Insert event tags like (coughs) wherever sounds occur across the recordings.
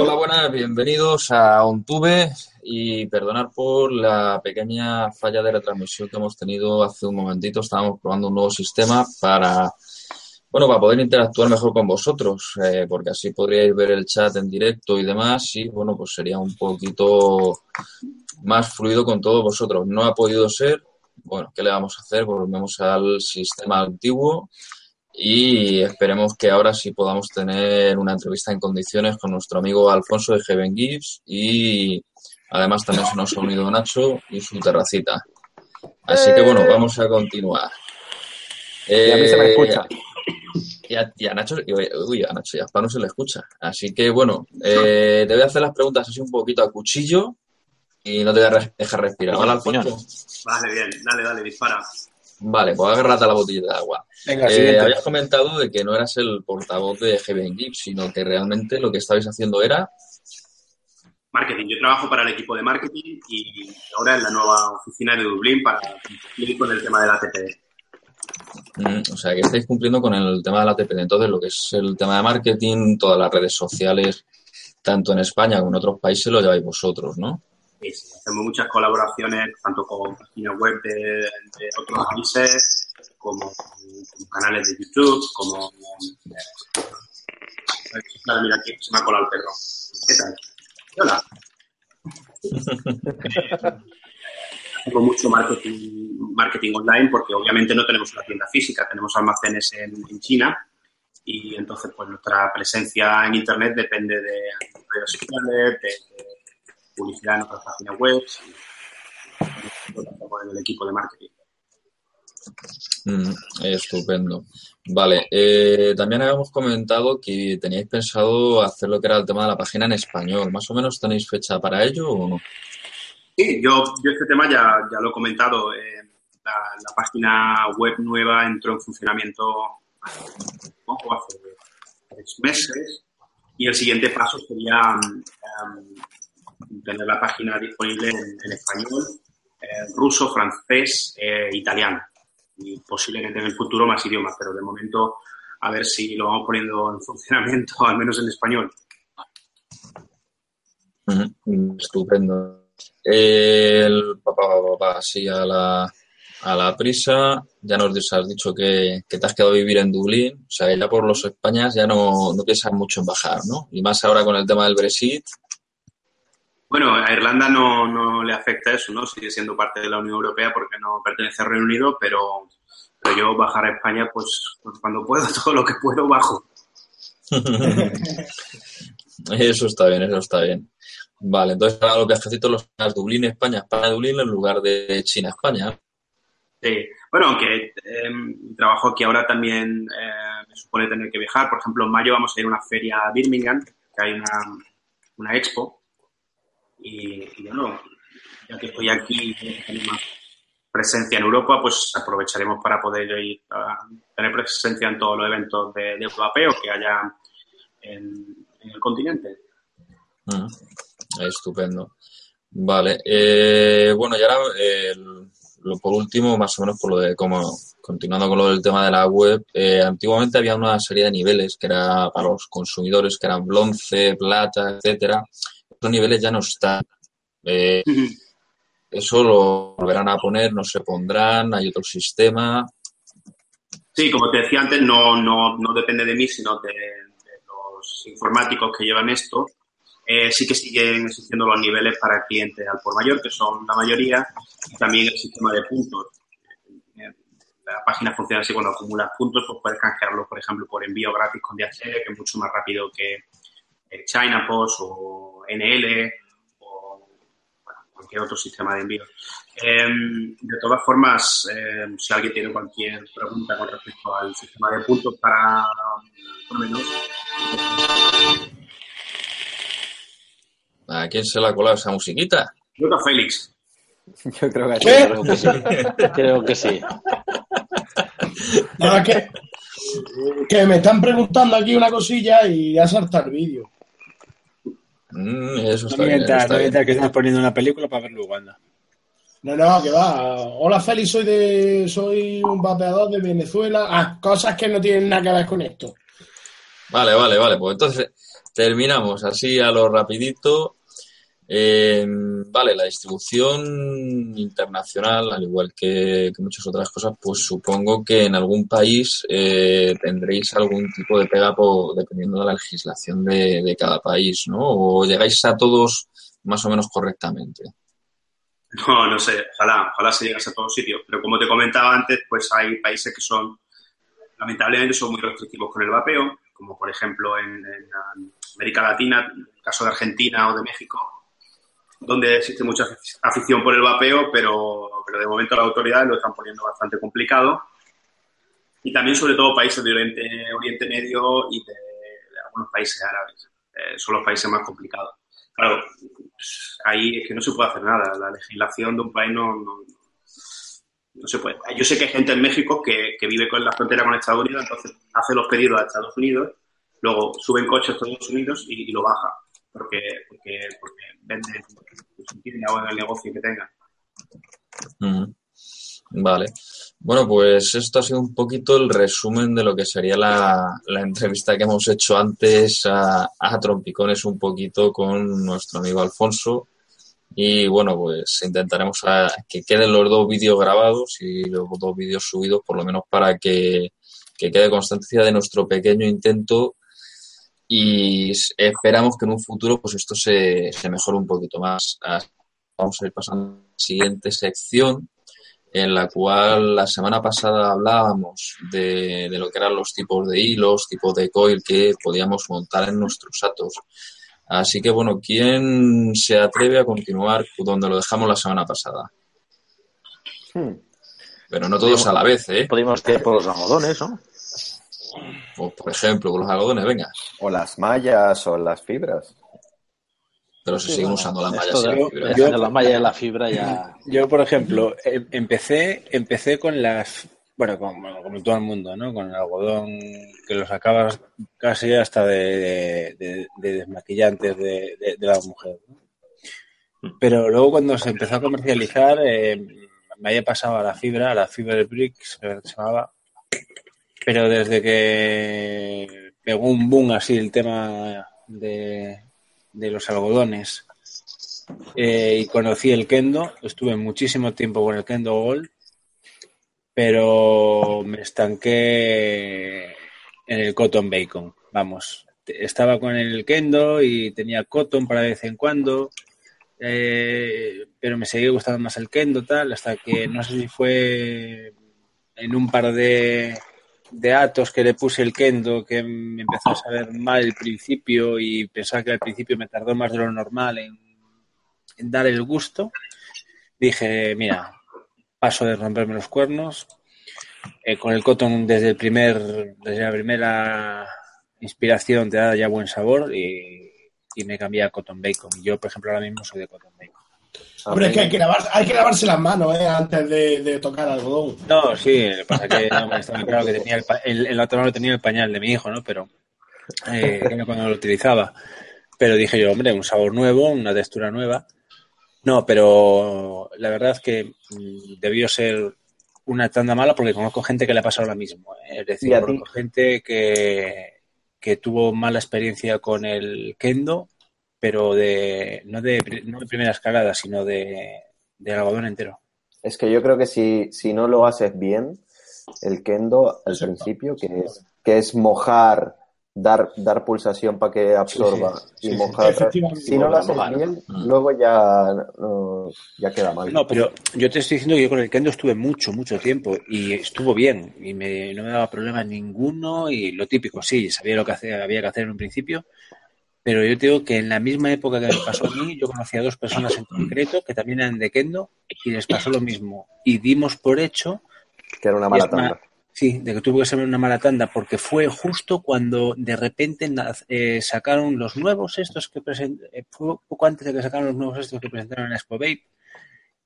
Hola, buenas, bienvenidos a OnTube y perdonar por la pequeña falla de retransmisión que hemos tenido hace un momentito. Estábamos probando un nuevo sistema para, bueno, para poder interactuar mejor con vosotros, eh, porque así podríais ver el chat en directo y demás y, bueno, pues sería un poquito más fluido con todos vosotros. No ha podido ser, bueno, ¿qué le vamos a hacer? Volvemos al sistema antiguo y esperemos que ahora sí podamos tener una entrevista en condiciones con nuestro amigo Alfonso de Heaven Gibbs y además también se nos ha unido Nacho y su terracita. Así que bueno, vamos a continuar. Y a mí se me Eh, escucha. Y a, y a Nacho, y- uy, a Nacho y a no se le escucha. Así que bueno, eh, te voy a hacer las preguntas así un poquito a cuchillo y no te voy a re- dejar respirar. ¿Vale, Alfonso? Vale, bien, dale, dale, dispara. Vale, pues agárrate a la botella de agua. Venga, Eh, habías comentado de que no eras el portavoz de Heaven Gibbs, sino que realmente lo que estabais haciendo era. Marketing. Yo trabajo para el equipo de marketing y ahora en la nueva oficina de Dublín para cumplir con el tema de la TPD. mm, o sea, que estáis cumpliendo con el tema de la TPD. Entonces, lo que es el tema de marketing, todas las redes sociales, tanto en España como en otros países, lo lleváis vosotros, ¿no? Hacemos muchas colaboraciones, tanto con páginas web de, de otros países, como canales de YouTube, como... Claro, mira, aquí se me ha colado el perro. ¿Qué tal? Hola. (laughs) Hacemos mucho marketing, marketing online porque obviamente no tenemos una tienda física, tenemos almacenes en, en China y entonces pues nuestra presencia en Internet depende de redes sociales, de, de publicidad en otras páginas web en el equipo de marketing. Mm, estupendo. Vale, eh, también habíamos comentado que teníais pensado hacer lo que era el tema de la página en español. ¿Más o menos tenéis fecha para ello o no? Sí, yo, yo este tema ya, ya lo he comentado. eh, la, la página web nueva entró en funcionamiento poco, hace tres meses y el siguiente paso sería mm, tener la página disponible en, español, eh, ruso, francés, eh, italiano y posiblemente en el futuro más idiomas, pero de momento a ver si lo vamos poniendo en (laughs) funcionamiento, al menos en español. Estupendo. El papá, sí, a la, a la prisa. Ya nos has dicho que, que te has quedado a vivir en Dublín. O sea, ya por los Españas ya no, no piensas mucho en bajar, ¿no? Y más ahora con el tema del Brexit. Bueno, a Irlanda no, no le afecta eso, ¿no? Sigue siendo parte de la Unión Europea porque no pertenece al Reino Unido, pero, pero yo bajar a España, pues, pues cuando puedo, (laughs) todo lo que puedo, bajo. (laughs) Eso está bien, eso está bien. Vale, entonces ahora los viajecitos los harás Dublín, España, España, Dublín en lugar de China, España. Sí. Bueno, aunque eh, trabajo aquí ahora también eh, me supone tener que viajar. Por ejemplo, en mayo vamos a ir a una feria a Birmingham, que hay una, una expo. Y, bueno, ya que estoy aquí tengo más presencia en Europa, pues aprovecharemos para poder ir a tener presencia en todos los eventos de, de europeos que haya en, en el continente. Mm, Estupendo. Vale, eh, bueno, y ahora eh, lo, por último, más o menos por lo de como continuando con lo del tema de la web, eh, antiguamente había una serie de niveles que era para los consumidores, que eran bronce, plata, etcétera. Niveles ya no están. Eh, eso lo volverán a poner, no se pondrán, hay otro sistema. Sí, como te decía antes, no, no, no depende de mí, sino de, de los informáticos que llevan esto. Eh, sí que siguen existiendo los niveles para clientes al por mayor, que son la mayoría, y también el sistema de puntos. Eh, La página funciona así, cuando acumulas puntos, pues puedes canjearlos, por ejemplo, por envío gratis con DHL, que es mucho más rápido que eh, China Post o NL o bueno, cualquier otro sistema de envío. Eh, de todas formas, eh, si alguien tiene cualquier pregunta con respecto al sistema de puntos para menos, ¿A quién se le ha colado esa musiquita? a Félix. (laughs) Yo creo que. Creo que sí. (laughs) Creo que sí. Que me están preguntando aquí una cosilla y ya salta el vídeo. Mm, eso No bien, mientas, está no bien. que estás poniendo una película para ver luego, anda. No, no, que va. Hola Félix, soy de soy un vapeador de Venezuela. Ah, cosas que no tienen nada que ver con esto. Vale, vale, vale. Pues entonces, terminamos así a lo rapidito. Eh, vale, la distribución internacional, al igual que, muchas otras cosas, pues supongo que en algún país eh, tendréis algún tipo de pega dependiendo de la legislación de, cada país, ¿no? O llegáis a todos más o menos correctamente. No, no sé, ojalá, ojalá se llegase a todos sitios. Pero como te comentaba antes, pues hay países que son, lamentablemente, son muy restrictivos con el vapeo, como por ejemplo en, en América Latina, en el caso de Argentina o de México, donde existe mucha afición por el vapeo, pero, pero de momento las autoridades lo están poniendo bastante complicado. Y también, sobre todo, países de Oriente, Oriente Medio y de, algunos países árabes. Eh, son los países más complicados. Claro, ahí es que no se puede hacer nada. La legislación de un país no, no, se puede. Yo sé que hay gente en México que, que vive con la frontera con Estados Unidos, entonces hace los pedidos a Estados Unidos, luego sube en coche a Estados Unidos y lo baja porque, porque, porque vende, tiene en el negocio que tenga. Vale. Bueno, pues esto ha sido un poquito el resumen de lo que sería la, entrevista que hemos hecho antes a, a, Trompicones un poquito con nuestro amigo Alfonso. Y bueno, pues intentaremos que queden los dos vídeos grabados y los dos vídeos subidos, por lo menos para que, que quede constancia de nuestro pequeño intento y esperamos que en un futuro pues esto se, se mejore un poquito más. Vamos a ir pasando a la siguiente sección en la cual la semana pasada hablábamos de, de, lo que eran los tipos de hilos, tipos de coil que podíamos montar en nuestros atos. Así que bueno, ¿quién se atreve a continuar donde lo dejamos la semana pasada? Hmm. Pero no todos a la vez, ¿eh? Podemos ir por los algodones, ¿no? O, por ejemplo, con los algodones, venga. O las mallas o las fibras. Pero se siguen usando las mallas y las fibras. Yo, las mallas y la fibra ya. Yo, por ejemplo, em, empecé, empecé con las. Bueno, como, todo el mundo, ¿no? Con el algodón que lo sacabas casi hasta de, de, desmaquillantes de, la mujer. Pero luego cuando se empezó a comercializar, eh, me había pasado a la fibra, a la fibra de bricks, que se llamaba, pero desde que pegó un boom así el tema de, los algodones eh, y conocí el kendo, estuve muchísimo tiempo con el kendo gold, pero me estanqué en el cotton bacon, vamos. Estaba con el kendo y tenía cotton para de vez en cuando, eh, pero me seguía gustando más el kendo tal, hasta que no sé si fue en un par de de atos que le puse el kendo que me empezó a saber mal el principio y pensaba que al principio me tardó más de lo normal en, dar el gusto, dije, mira, paso de romperme los cuernos. Eh, con el cotton desde el primer, desde la primera inspiración te da ya buen sabor y, me cambié a cotton bacon. Yo, por ejemplo, ahora mismo soy de cotton bacon. Hombre, es que hay que, hay que lavarse las manos ¿eh? antes de, tocar algodón. No, sí, lo que pasa es que no, estaba claro que tenía el, el, otro lado tenía el pañal de mi hijo, ¿no? Pero eh, cuando lo utilizaba. Pero dije yo, hombre, un sabor nuevo, una textura nueva. No, pero la verdad es que mm, debió ser una tanda mala porque conozco gente que le ha pasado lo mismo. ¿eh? Es decir, conozco gente que, que tuvo mala experiencia con el kendo pero de no de, no de primera escalada, sino de, de, algodón entero. Es que yo creo que si, si no lo haces bien, el kendo al principio, que es, que es mojar, dar, dar pulsación para que absorba y mojar. Si no lo haces bien, mm. luego ya, ya queda mal. No, pero yo te estoy diciendo que yo con el kendo estuve mucho, mucho tiempo y estuvo bien y me, no me daba problema ninguno y lo típico, sí, sabía lo que había que hacer en un principio, pero yo te digo que en la misma época que me pasó a mí, yo conocí a dos personas en concreto que también eran de Kendo y les pasó lo mismo. Y dimos por hecho. Que era una mala tanda. Sí, de que tuvo que ser una mala tanda, porque fue justo cuando de repente eh, sacaron los nuevos estos que presentaron, eh, fue poco antes de que sacaron los nuevos estos que presentaron en Expo Vape,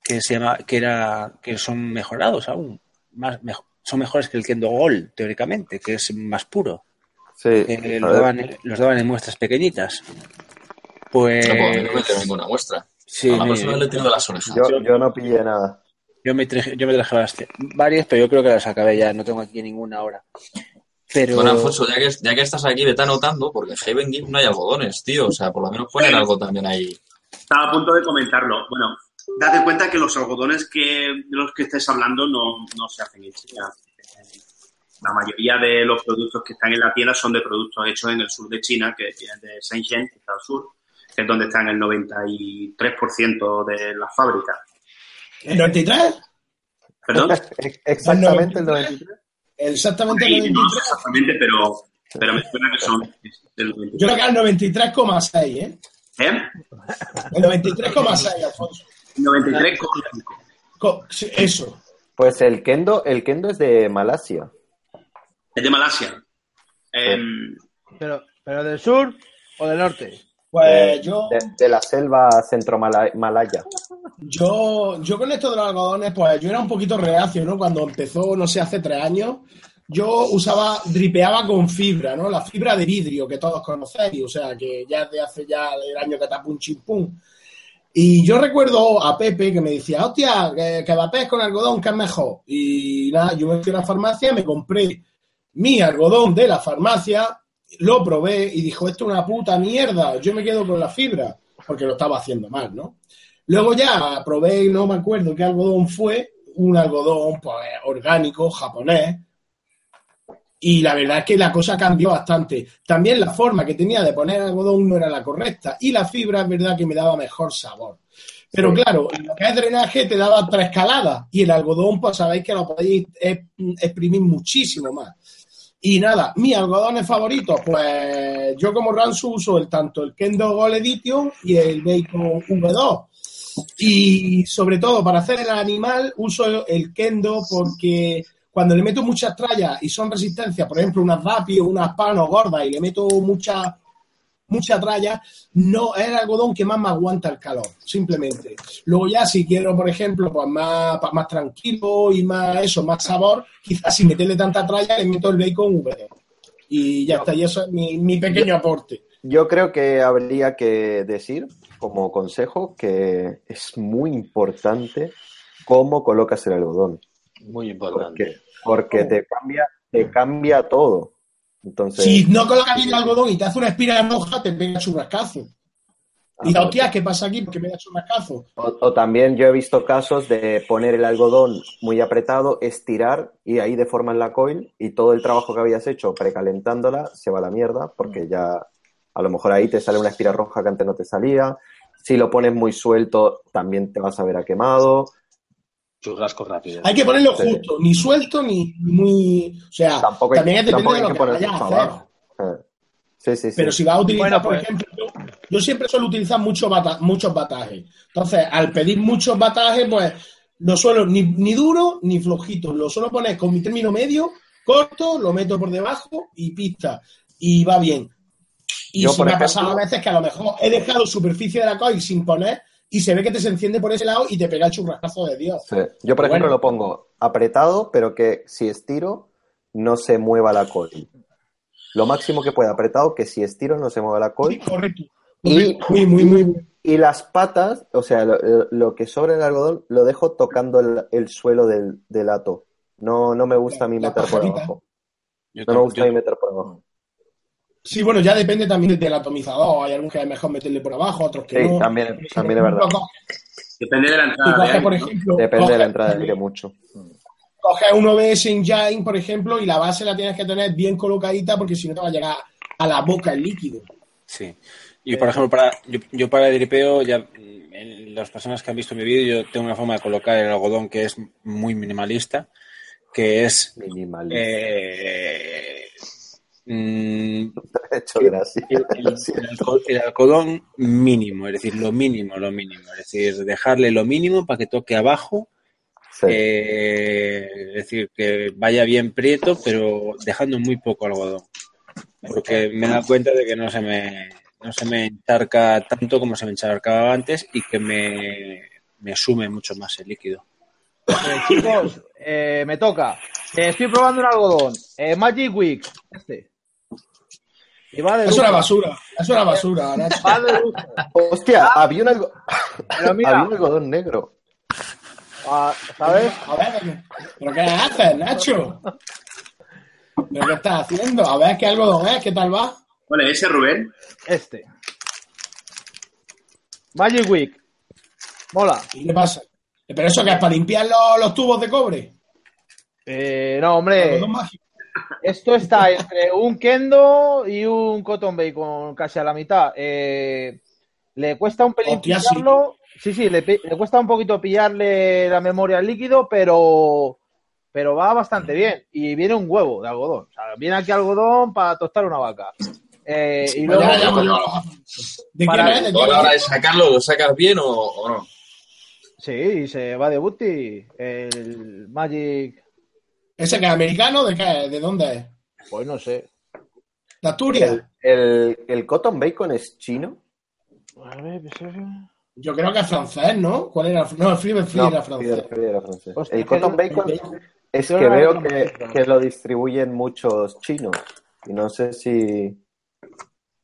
que se llama, que era, que son mejorados aún, más, son mejores que el Kendo Gold, teóricamente, que es más puro. Sí. los, daban, en muestras pequeñitas. Pues. No puedo ninguna muestra. Sí, a la le tiro de las orejas. Yo, yo, no pillé nada. Yo me, traje, yo me traje varias, pero yo creo que las acabé ya. No tengo aquí ninguna ahora. Pero... Bueno, Alfonso, ya que, ya que estás aquí, vete anotando, porque en Haven Gift no hay algodones, tío. O sea, por lo menos poner algo también ahí. Estaba a punto de comentarlo. Bueno, date cuenta que los algodones que, de los que estés hablando no, no se hacen en China. La mayoría de los productos que están en la tienda son de productos hechos en el sur de China, que es de Shenzhen, que está al sur, que es donde están el 93% de las fábricas. ¿El 93? ¿Perdón? (laughs) Exactamente el 93. Exactamente el Sí, 93. no sé exactamente, pero, pero me suena que son del Yo 93. creo que el 93,6, ¿eh? ¿Eh? El 93,6, Alfonso. 93,5. Co- sí, Eso. Pues el kendo, el kendo es de Malasia. Es de Malasia. Em, Pero, pero del sur o del norte. Pues yo, De, de la selva centro-malaya. yo, yo con esto de los algodones, pues yo era un poquito reacio, ¿no? Cuando empezó, no sé, hace tres años, yo usaba, dripeaba con fibra, ¿no? La fibra de vidrio que todos conocéis, o sea, que ya de hace ya el año que tapó un chimpún. Y yo recuerdo a Pepe que me decía, hostia, que, que con algodón, que es mejor. Y nada, yo me fui a la farmacia, me compré mi algodón de la farmacia, lo probé y dijo, esto es una puta mierda, yo me quedo con la fibra, porque lo estaba haciendo mal, ¿no? Luego ya probé, no me acuerdo qué algodón fue, un algodón pues, orgánico, japonés, y la verdad es que la cosa cambió bastante. También la forma que tenía de poner algodón no era la correcta, y la fibra es verdad que me daba mejor sabor. Pero claro, lo que es drenaje te daba tres escaladas, y el algodón, pues sabéis que lo podéis eh, exprimir muchísimo más. Y nada, mis algodones favoritos, pues yo como Ransu uso el tanto el Kendo Gold Edition y el Bacon V2. Y sobre todo para hacer el animal uso el Kendo porque cuando le meto muchas trallas y son resistencias, por ejemplo unas Vapi o unas Pano gordas y le meto mucha mucha tralla, no es el algodón que más me aguanta el calor, simplemente. Luego ya si quiero, por ejemplo, pues más, pa- más tranquilo y más eso, más sabor, quizás sin meterle tanta tralla le meto el bacon V2. Y ya está, y eso es mi, mi pequeño aporte. Yo creo que habría que decir, como consejo, que es muy importante cómo colocas el algodón. Muy importante. Porque, porque te cambia, te cambia todo. Entonces, Si no colocas bien el algodón y te hace una espira roja, te pega churrascazo. Y la hostia, ¿qué pasa aquí? Porque me da churrascazo. o, o también yo he visto casos de poner el algodón muy apretado, estirar y ahí deforman la coil y todo el trabajo que habías hecho precalentándola se va a la mierda porque ya a lo mejor ahí te sale una espira roja que antes no te salía. Si lo pones muy suelto, también te vas a ver a quemado. Churrasco rápido. Hay que ponerlo Sí. justo, ni suelto ni muy. O sea, Tampoco hay, también es depende tampoco de hay lo que que poner vayas Sí, sí, sí. Pero si vas a utilizar, Bueno, por pues- ejemplo, yo, yo siempre suelo utilizar mucho bata- muchos batajes. Entonces, al pedir muchos batajes, pues no suelo ni, ni duro ni flojito. Lo suelo poner con mi término medio, corto, lo meto por debajo y pista. Y va bien. Y Yo, si por me ha pasado a veces que a lo mejor he dejado superficie de la coil sin poner y se ve que te se enciende por ese lado y te pega el churrascazo de Dios. Sí. Yo, por Bueno. ejemplo, lo pongo apretado, pero que si estiro no se mueva la coil. Lo máximo que pueda apretado, que si estiro no se mueva la Sí, coil. correcto. Y, Muy, muy, muy, muy. y las patas, o sea, lo, lo que sobra el algodón, lo dejo tocando el, el suelo del, del ato. No, no me gusta a mí meter por abajo. Yo No me gusta yo- a mí meter por abajo. Sí, bueno, ya depende también del atomizador. Hay algunos que es mejor meterle por abajo, otros que Sí, no. también, también es verdad. Depende de la entrada ejemplo, Depende de la entrada de mucho. coges un OBS Engine, por ejemplo, y la base la tienes que tener bien colocadita porque si no te va a llegar a la boca el líquido. Sí. Y por ejemplo, para, yo, yo para el dripeo, ya en las personas que han visto mi vídeo, yo tengo una forma de colocar el algodón que es muy minimalista, que es Minimalista. eh, mm, (laughs) He hecho gracia. el, el- mínimo, es decir, lo mínimo, lo mínimo, es decir, dejarle lo mínimo para que toque abajo, Sí. eh, es decir, que vaya bien prieto, pero dejando muy poco algodón, porque me he dado cuenta de que no se me, no se me encharca tanto como se me encharcaba antes y que me, me sume mucho más el líquido. Eh, chicos, eh, me toca. Eh, estoy probando un algodón. Eh, Magic Week. Este. Y va de Es una basura, es una basura, Nacho. Va de lujo. Hostia, había un, algo- Pero mira, había un algodón negro. ah, ¿sabes? A ver, ¿pero qué haces, Nacho? ¿Pero qué estás haciendo? A ver qué algodón es, ¿qué tal va? ¿Cuál es ese, Rubén? Este. Magic Week. Mola. ¿Y qué pasa? ¿Pero eso que es para limpiar los, los tubos de cobre? Eh, no, hombre. Esto está entre un Kendo y un Cotton Bacon, casi a la mitad. Eh, le cuesta un pelín Hostia, pillarlo. Sí, sí, le, cuesta un poquito pillarle la memoria al líquido, pero, pero va bastante bien. Y viene un huevo de algodón. O sea, viene aquí algodón para tostar una vaca. Eh, y luego. ¿De Para- quién es? ¿De sacarlo, ¿lo sacas bien o, o no? sí, se va de booty. El Magic, ¿Ese que es americano? ¿De qué es? ¿De dónde es? pues no sé. ¿De Asturias? El, el, el cotton bacon es chino. A ver, Yo creo que es francés, ¿no? ¿Cuál era? No, el Free Free era francés. Era francés. Hostia, el cotton bacon es yo que no veo que, que lo distribuyen muchos chinos. Y no sé si.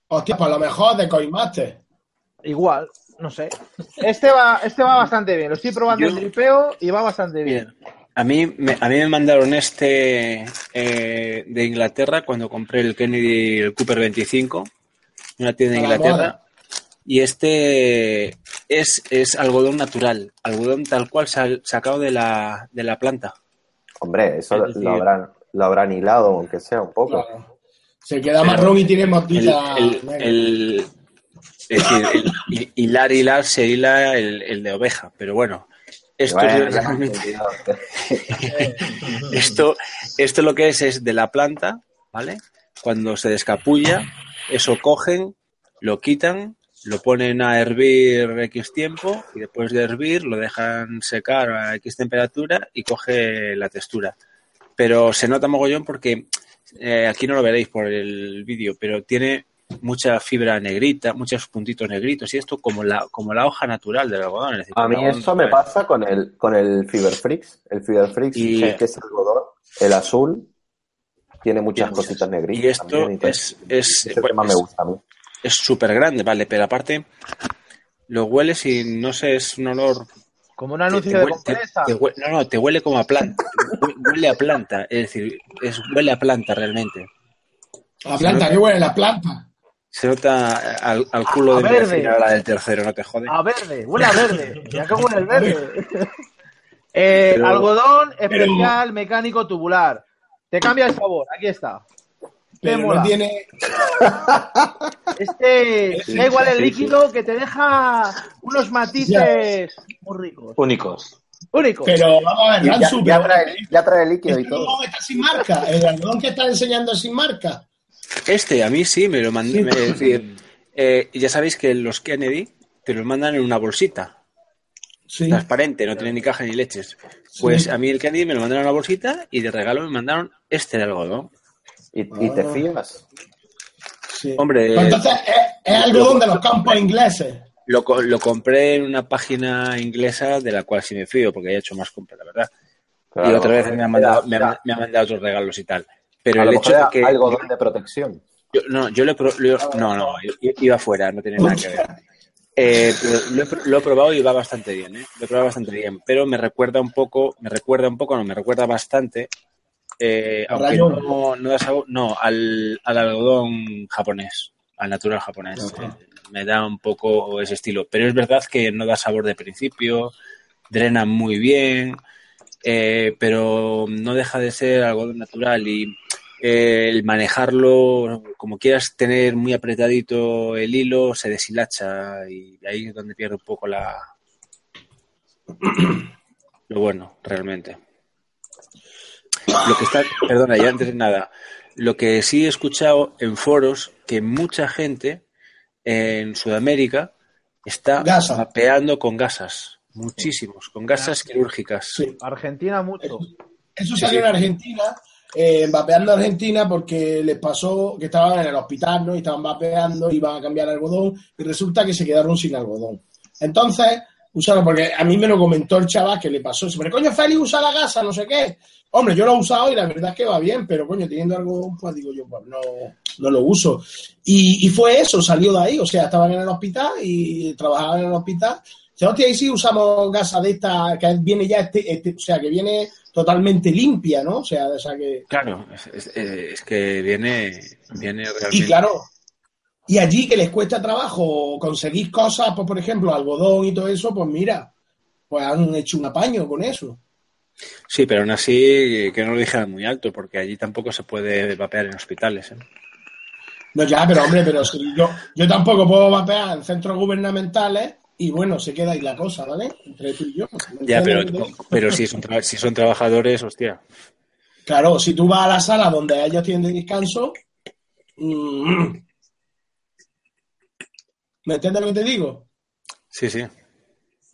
Hostia, pues a lo mejor de Coinmaster. Igual, no sé. Este va, este va bastante bien. Lo estoy probando Yo- en tripeo y va bastante bien. Bien. A mí, me, a mí me mandaron este eh, de Inglaterra cuando compré el Kennedy el Cooper 25, en una tienda de Inglaterra. moda. Y este es, es algodón natural, algodón tal cual sal- sacado de la, de la planta. Hombre, eso Es decir- lo, habrán, lo habrán hilado, aunque sea un poco. Claro. Se queda marrón y tiene motita. el- el- es decir, hilar, hilar se hila el, el de oveja, pero bueno, esto Bueno. (laughs) Esto, esto lo que es es de la planta, ¿vale? Cuando se descapulla, eso cogen, lo quitan, lo ponen a hervir X tiempo y después de hervir lo dejan secar a X temperatura y coge la textura. Pero se nota mogollón porque eh, aquí no lo veréis por el vídeo, pero tiene mucha fibra negrita, muchos puntitos negritos y esto como la, como la hoja natural del algodón. es decir, A mí el algodón eso me pasa con el, con el Fiber Freaks. El Fiber Freaks, Y- que es algodón, el azul, tiene muchas cositas negritas. Y esto también, tal. es, es, Ese bueno, tema me gusta a mí. es súper grande, vale, pero aparte lo hueles y no sé, es un olor. Como un anuncio te de huele- te- compresa. te hue- no, no, te huele como a planta. Hue- Huele a planta, es decir, es, huele a planta realmente. La planta, ¿qué huele? La planta. Se nota al, al culo A de mi verde. la del tercero, no te jode. A verde, huele a verde. (laughs) Ya que huele el verde. (laughs) Eh, Pero- algodón especial mecánico tubular. Te cambia el sabor, aquí está. Pero mola. no tiene. (laughs) Este Sí, da igual el sí, líquido que te deja unos matices muy ricos. Únicos. Únicos. Pero vamos a ver, Y ya, trae, ya trae líquido y todo. está sin marca. El algodón que está enseñando es sin marca. Este, a mí sí, me lo decir, eh, ya sabéis que los Kennedy te los mandan en una bolsita. Sí. transparente, no tiene ni caja ni leches. Pues a mí el Kennedy me lo mandaron en una bolsita y de regalo me mandaron este de algodón. ¿Y, y te fías? sí. Hombre, entonces es, es algodón de los campos ingleses. Lo, co- lo compré en una página inglesa de la cual sí me fío porque he hecho más compras, la verdad. y otra vez me ha, mandado, me, me ha mandado otros regalos y tal. Pero a el lo hecho mejor de que... algodón de protección. yo- no, yo lo No, no, i- iba fuera, no tiene nada que ver. Eh, pero lo, he, pr- lo he probado y va bastante bien, ¿eh? Lo he probado bastante bien, pero me recuerda un poco, me recuerda un poco, no, me recuerda bastante, eh, ¿A aunque no, no da sabor, no, al, al algodón japonés, al natural japonés. Eh, me da un poco ese estilo, pero es verdad que no da sabor de principio, drena muy bien, eh, pero no deja de ser algodón natural y eh, el manejarlo, como quieras tener muy apretadito el hilo, se deshilacha y ahí es donde pierde un poco la lo bueno, realmente. Lo que está, perdona, ya antes de nada, lo que sí he escuchado en foros que mucha gente en Sudamérica está Gasa. vapeando con gasas, muchísimos, con gasas quirúrgicas. Sí. Argentina mucho. Eso salió en Argentina, eh, vapeando en Argentina porque les pasó que estaban en el hospital, ¿no? Y estaban vapeando, iban a cambiar algodón y resulta que se quedaron sin algodón. Entonces, usaron, porque a mí me lo comentó el chaval que le pasó. Se me coño, Félix usa la gasa, no sé qué. Hombre, yo lo he usado y la verdad es que va bien, pero coño, teniendo algodón, pues digo yo, pues no, no lo uso. Y, y fue eso, salió de ahí, o sea, estaban en el hospital y trabajaban en el hospital Dice, hostia, ahí sí usamos gasa de esta que viene ya, este, este, o sea, que viene totalmente limpia, ¿no? O sea, o sea que... Claro, es, es, es que viene, viene realmente... Y claro, y allí que les cuesta trabajo conseguir cosas, pues por ejemplo, algodón y todo eso, pues mira, pues han hecho un apaño con eso. Sí, pero aún así que no lo dijeran muy alto, porque allí tampoco se puede vapear en hospitales. ¿eh? No, ya, pero hombre, pero si yo, yo tampoco puedo vapear en centros gubernamentales y bueno, se queda ahí la cosa, ¿vale? Entre tú y yo. Ya, pero, pero si, son, si son trabajadores, hostia. Claro, si tú vas a la sala donde ellos tienen descanso, mmm, ¿me entiendes lo que te digo? Sí, sí.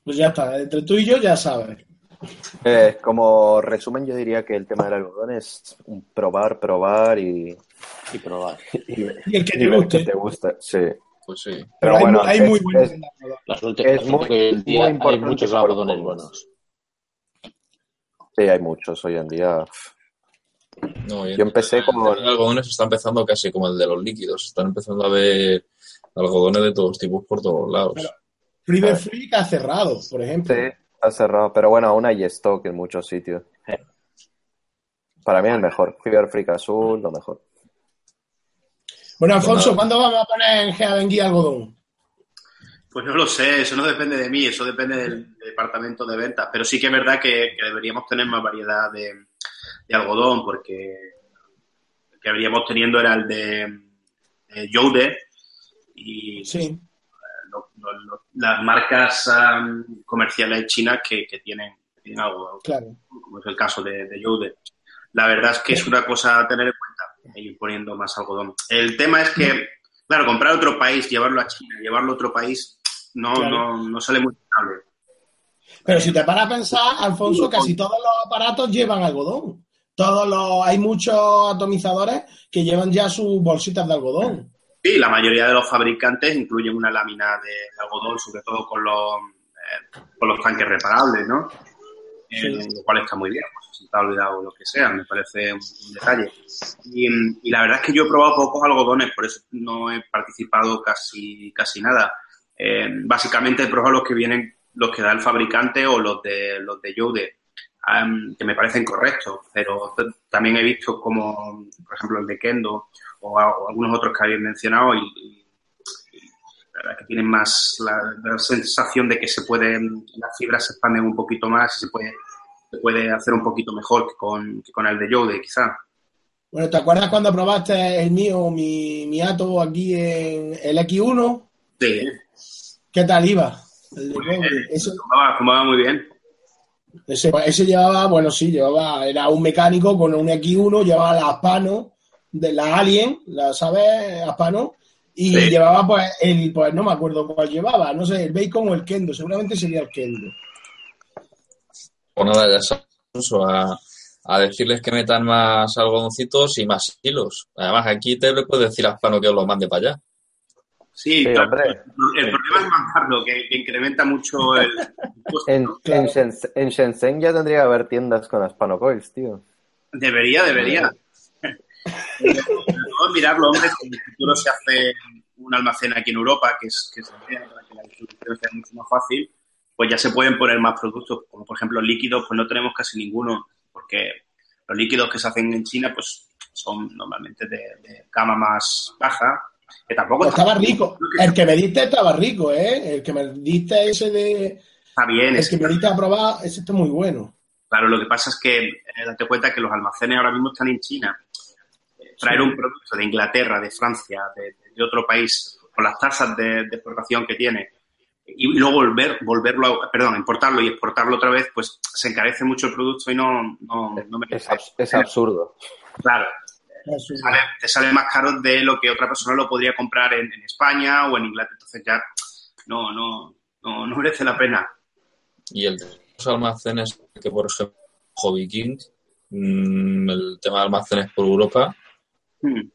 Pues ya está, entre tú y yo ya sabes. Eh, como resumen, yo diría que el tema del algodón es un probar, probar y, y probar. Y, y el que te guste. Que te gusta, sí. Pues sí. Pero, Pero hay, bueno, hay es, muy buenos es- en la últimas Es muy- hoy en día muy hay muchos algodones buenos. sí, hay muchos hoy en día. No, Yo empecé el- como- el algodones está empezando casi como el de los líquidos. Están empezando a ver algodones de todos tipos por todos lados. Pero- River Freak ha cerrado, por ejemplo. Sí, está cerrado. Pero bueno, aún hay stock en muchos sitios. Para mí el mejor. Fever Freak Azul, lo mejor. Bueno, Alfonso, ¿cuándo vamos a poner en Geavengui algodón? Pues no lo sé, eso no depende de mí, eso depende del departamento de ventas. Pero sí que es verdad que, que deberíamos tener más variedad de, de algodón, porque el que deberíamos teniendo era el de, de Jode y Sí. lo- lo- lo- las marcas am, comerciales chinas que, que tienen, que tienen algodón, Claro. como es el caso de, de Jode. La verdad es que es una cosa a tener en cuenta, ir poniendo más algodón. El tema es que, claro, comprar otro país, llevarlo a China, llevarlo a otro país, no, Claro. no, no sale muy rentable. Pero si te paras a pensar, Alfonso, casi todos los aparatos llevan algodón. Todos los, hay muchos atomizadores que llevan ya sus bolsitas de algodón. Sí, la mayoría de los fabricantes incluyen una lámina de, algodón, sobre todo con los, eh, con los tanques reparables, ¿no? Eh, Sí. Lo cual está muy bien, si te ha olvidado lo que sea, me parece un, un detalle. Y, y la verdad es que yo he probado pocos algodones, por eso no he participado casi, casi nada. Eh, básicamente he probado los que vienen, los que da el fabricante o los de los de Yode, am, que me parecen correctos, pero también he visto como, por ejemplo, el de Kendo o, o algunos otros que habéis mencionado y, y- que tienen más la, la sensación de que se pueden, las fibras se expanden un poquito más y se puede, se puede hacer un poquito mejor que con, que con el de Yode, quizá. Bueno, ¿te acuerdas cuando probaste el mío, mi, mi Ato aquí en el X1? Sí, ¿Qué tal iba? El de. Ese, fumaba, fumaba muy bien. ese, ese llevaba, bueno, sí, llevaba, era un mecánico con un X1, llevaba la Aspano de la Alien, la sabes, Aspano, y Sí. llevaba pues el, pues no me acuerdo cuál llevaba, no sé, el bacon o el kendo, seguramente sería el kendo. Nada, ya sabes, a, a decirles que metan más algodoncitos y más hilos. Además, aquí te le puedes decir a Spano que os lo mande para allá. Sí, Sí, claro, hombre. el problema es mandarlo, que, que incrementa mucho el, (laughs) En, en, Shenzhen, en Shenzhen ya tendría que haber tiendas con Aspano Coils, tío. Debería, debería. Mirarlo, hombre, si en el futuro se hace un almacén aquí en Europa, que es que es para que la distribución sea mucho más fácil, pues ya se pueden poner más productos, como por ejemplo líquidos, pues no tenemos casi ninguno, porque los líquidos que se hacen en China, pues son normalmente de, de gama más baja, que tampoco Pues estaba rico. El que me diste estaba rico, ¿eh? El que me diste ese de. está bien, El es que me diste a probar, ese está muy bueno. Claro, lo que pasa es que eh, date cuenta que los almacenes ahora mismo están en China. Eh, Traer un producto de Inglaterra, de Francia, de, de otro país, con las tasas de, de exportación que tiene, y luego volver, volverlo, a- perdón, importarlo y exportarlo otra vez, pues se encarece mucho el producto y no, no, no Es, merece. abs- es absurdo. Claro, te sale, te sale más caro de lo que otra persona lo podría comprar en, en España o en Inglaterra. Entonces ya no, no, no, no merece la pena. Y el de los almacenes, que por ejemplo, Hobby King, mm, el tema de almacenes por Europa, Hmm.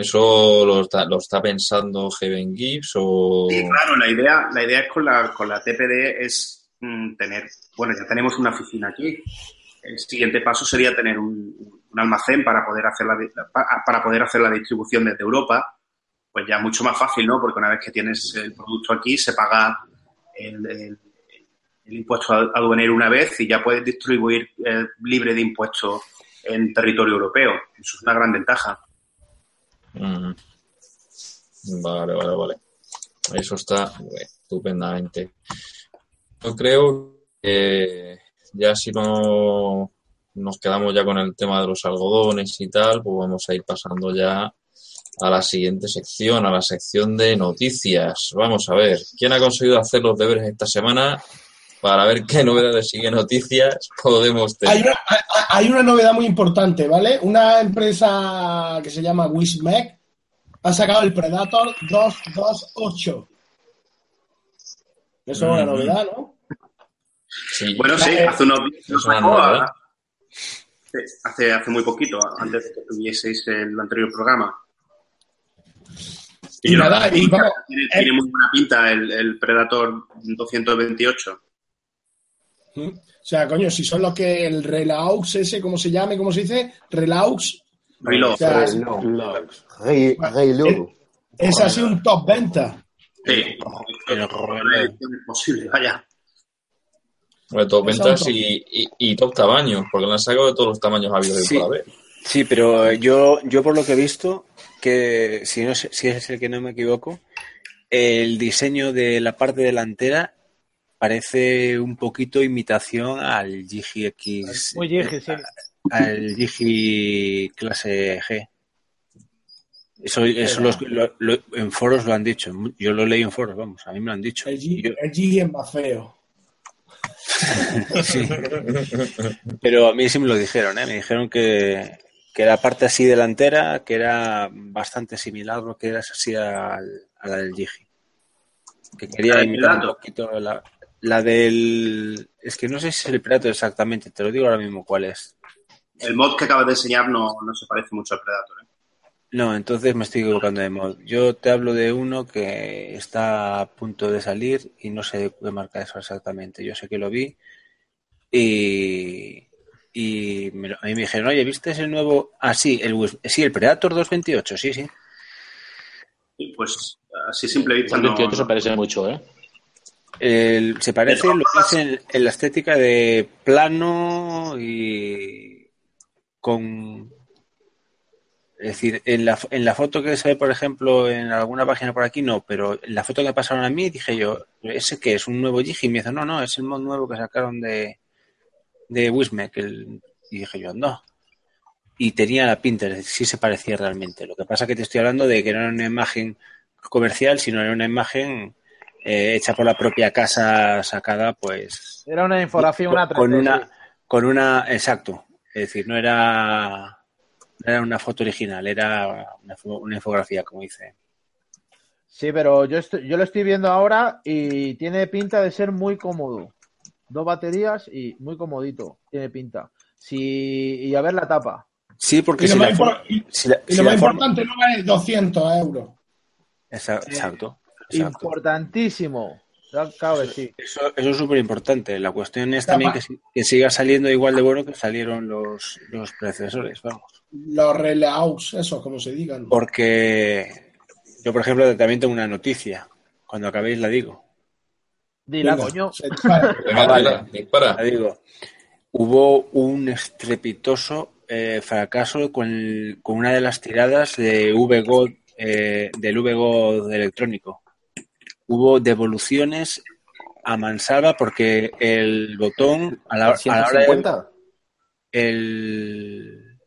¿Eso lo está, lo está pensando Heaven Gibbs o...? Sí, claro, la idea, la idea es con la, con la TPD es mm, tener, bueno, ya tenemos una oficina aquí. El siguiente paso sería tener un, almacén para poder hacer la, para poder hacer la distribución desde Europa. Pues ya mucho más fácil, ¿no? Porque una vez que tienes el producto aquí, se paga el, el- el impuesto aduanero una vez y ya puedes distribuir eh, libre de impuestos en territorio europeo. Eso es una gran ventaja. Vale, vale, vale. Eso está estupendamente. Yo creo que ya si no nos quedamos ya con el tema de los algodones y tal, pues vamos a ir pasando ya a la siguiente sección, a la sección de noticias. Vamos a ver, ¿quién ha conseguido hacer los deberes esta semana para ver qué novedades y qué noticias podemos tener? Hay una, hay- una novedad muy importante, ¿vale? Una empresa que se llama Wismec ha sacado el Predator 228. Eso es una novedad, ¿no? Sí. Bueno, sí, Eh, hace unos días hace, hace muy poquito, antes de que tuvieseis el anterior programa. Y no, nada, y vamos, tiene, eh, tiene muy buena pinta el, el Predator 228. ¿Mm? O sea, coño, si son los que el Relaux ese, ¿cómo se llame? ¿Cómo se dice? Relaux. Reload. O sea, Reload. Re- Reload. es así un top venta. Sí, El es posible, vaya. Bueno, top Esa ventas y, y, y top tamaños, porque lo han sacado de todos los tamaños habidos Sí. por haber. Sí, pero yo, yo por lo que he visto, que si, no, sé- si es el que no me equivoco, el diseño de la parte delantera parece un poquito imitación al Gigi X, Muy Gigi, sí. al Gigi clase G. Eso, eso los- lo- lo- en foros lo han dicho. Yo lo leí en foros, vamos, a mí me lo han dicho. El G, el G es más feo. (laughs) Sí. Pero a mí sí me lo dijeron, ¿eh? Me dijeron que, que la parte así delantera, que era bastante similar a lo que era así al- a la del Gigi. Que ¿La quería imitar un poquito la, la del... Es que no sé si es el Predator exactamente, te lo digo ahora mismo cuál es. El mod que acabas de enseñar no, no se parece mucho al Predator. ¿eh? No, entonces me estoy equivocando de mod. Yo te hablo de uno que está a punto de salir y no sé qué marca es exactamente. Yo sé que lo vi y, y me lo- a mí me dijeron, oye, ¿viste el nuevo? Ah, sí, el, sí, el Predator 228, sí, sí. Y pues así simple vista El no, 28 se no- parece mucho, ¿eh? El- se parece lo que es en, en la estética de plano y con... Es decir, en la, en la foto que se ve, por ejemplo, en alguna página por aquí, no, pero en la foto que pasaron a mí, dije yo, ¿ese qué es? ¿Un nuevo Gigi? Y me dice, no, no, es el mod nuevo que sacaron de, de Wismec. el- Y dije yo, no. Y tenía la pinta, es decir, sí se parecía realmente. Lo que pasa que te estoy hablando de que no era una imagen comercial, sino era una imagen eh, hecha por la propia casa sacada, pues Era una infografía, una con 3D, una, sí. con una, exacto. Es decir, no era, no era una foto original, era una, fo- una infografía, como dice. Sí, pero yo, estoy- yo lo estoy viendo ahora y tiene pinta de ser muy cómodo. Dos baterías y muy comodito, tiene pinta. Sí, y a ver la tapa. Sí, porque Y lo si más, la, for- y- si la- y si lo la más forma- importante, no vale 200 euros. Exacto. Exacto. Importantísimo. Claro que sí. Eso, eso es súper importante. La cuestión es también que, si- que siga saliendo igual de bueno que salieron los, los predecesores, vamos. Los relaux, esos, como se digan. Porque yo, por ejemplo, también tengo una noticia. Cuando acabéis la digo. Dila, coño. (laughs) Venga, vale. dispara. La digo. Hubo un estrepitoso eh, fracaso con, el- con una de las tiradas de VGO, eh, del VGO electrónico. Hubo devoluciones a mansalva porque el botón a la, a la hora de, 150. el,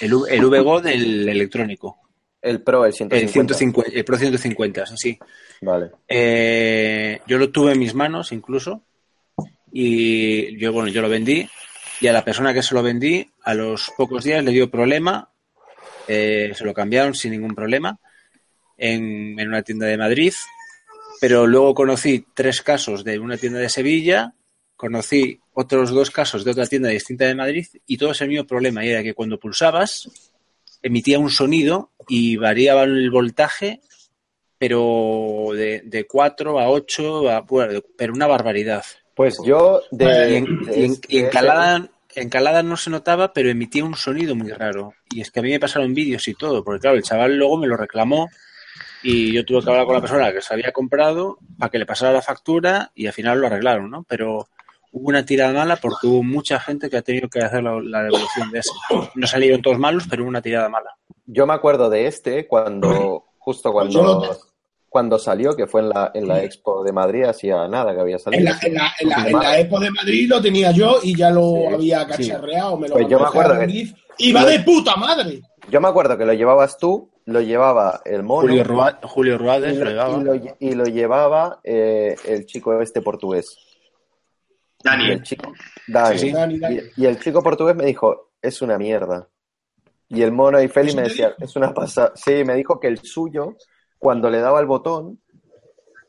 el, el VGO del electrónico. El Pro, el El, 150. 150, el Pro 150, sí. Vale. Eh, yo lo tuve en mis manos incluso y yo, bueno, yo lo vendí y a la persona que se lo vendí a los pocos días le dio problema, eh, se lo cambiaron sin ningún problema en, en una tienda de Madrid, pero luego conocí tres casos de una tienda de Sevilla, conocí otros dos casos de otra tienda distinta de Madrid y todo es el mismo problema y era que cuando pulsabas emitía un sonido y variaba el voltaje pero de, de 4 a 8, a- bueno, pero una barbaridad. Pues yo de, y en, de- y en- y en de- Calada, en Calada no se notaba, pero emitía un sonido muy raro. Y es que a mí me pasaron vídeos y todo, porque claro, el chaval luego me lo reclamó y yo tuve que hablar con la persona que se había comprado para que le pasara la factura y al final lo arreglaron, ¿no? Pero hubo una tirada mala porque hubo mucha gente que ha tenido que hacer la, devolución de ese. No salieron todos malos, pero hubo una tirada mala. Yo me acuerdo de este cuando, justo cuando, cuando salió, que fue en la, en la Expo de Madrid, hacía nada que había salido. En la, Expo de Madrid lo tenía yo y ya lo había cacharreado, me lo pues yo me acuerdo que... Y va de puta madre. Yo me acuerdo que lo llevabas tú, lo llevaba el mono. Julio, Ruades lo, llevaba. Y lo, llevaba eh, el chico este portugués. Dani. El chico, Dani. Y, el chico portugués me dijo, es una mierda. Y el mono y Félix me decía, es una pasada. Sí, me dijo que el suyo, cuando le daba el botón.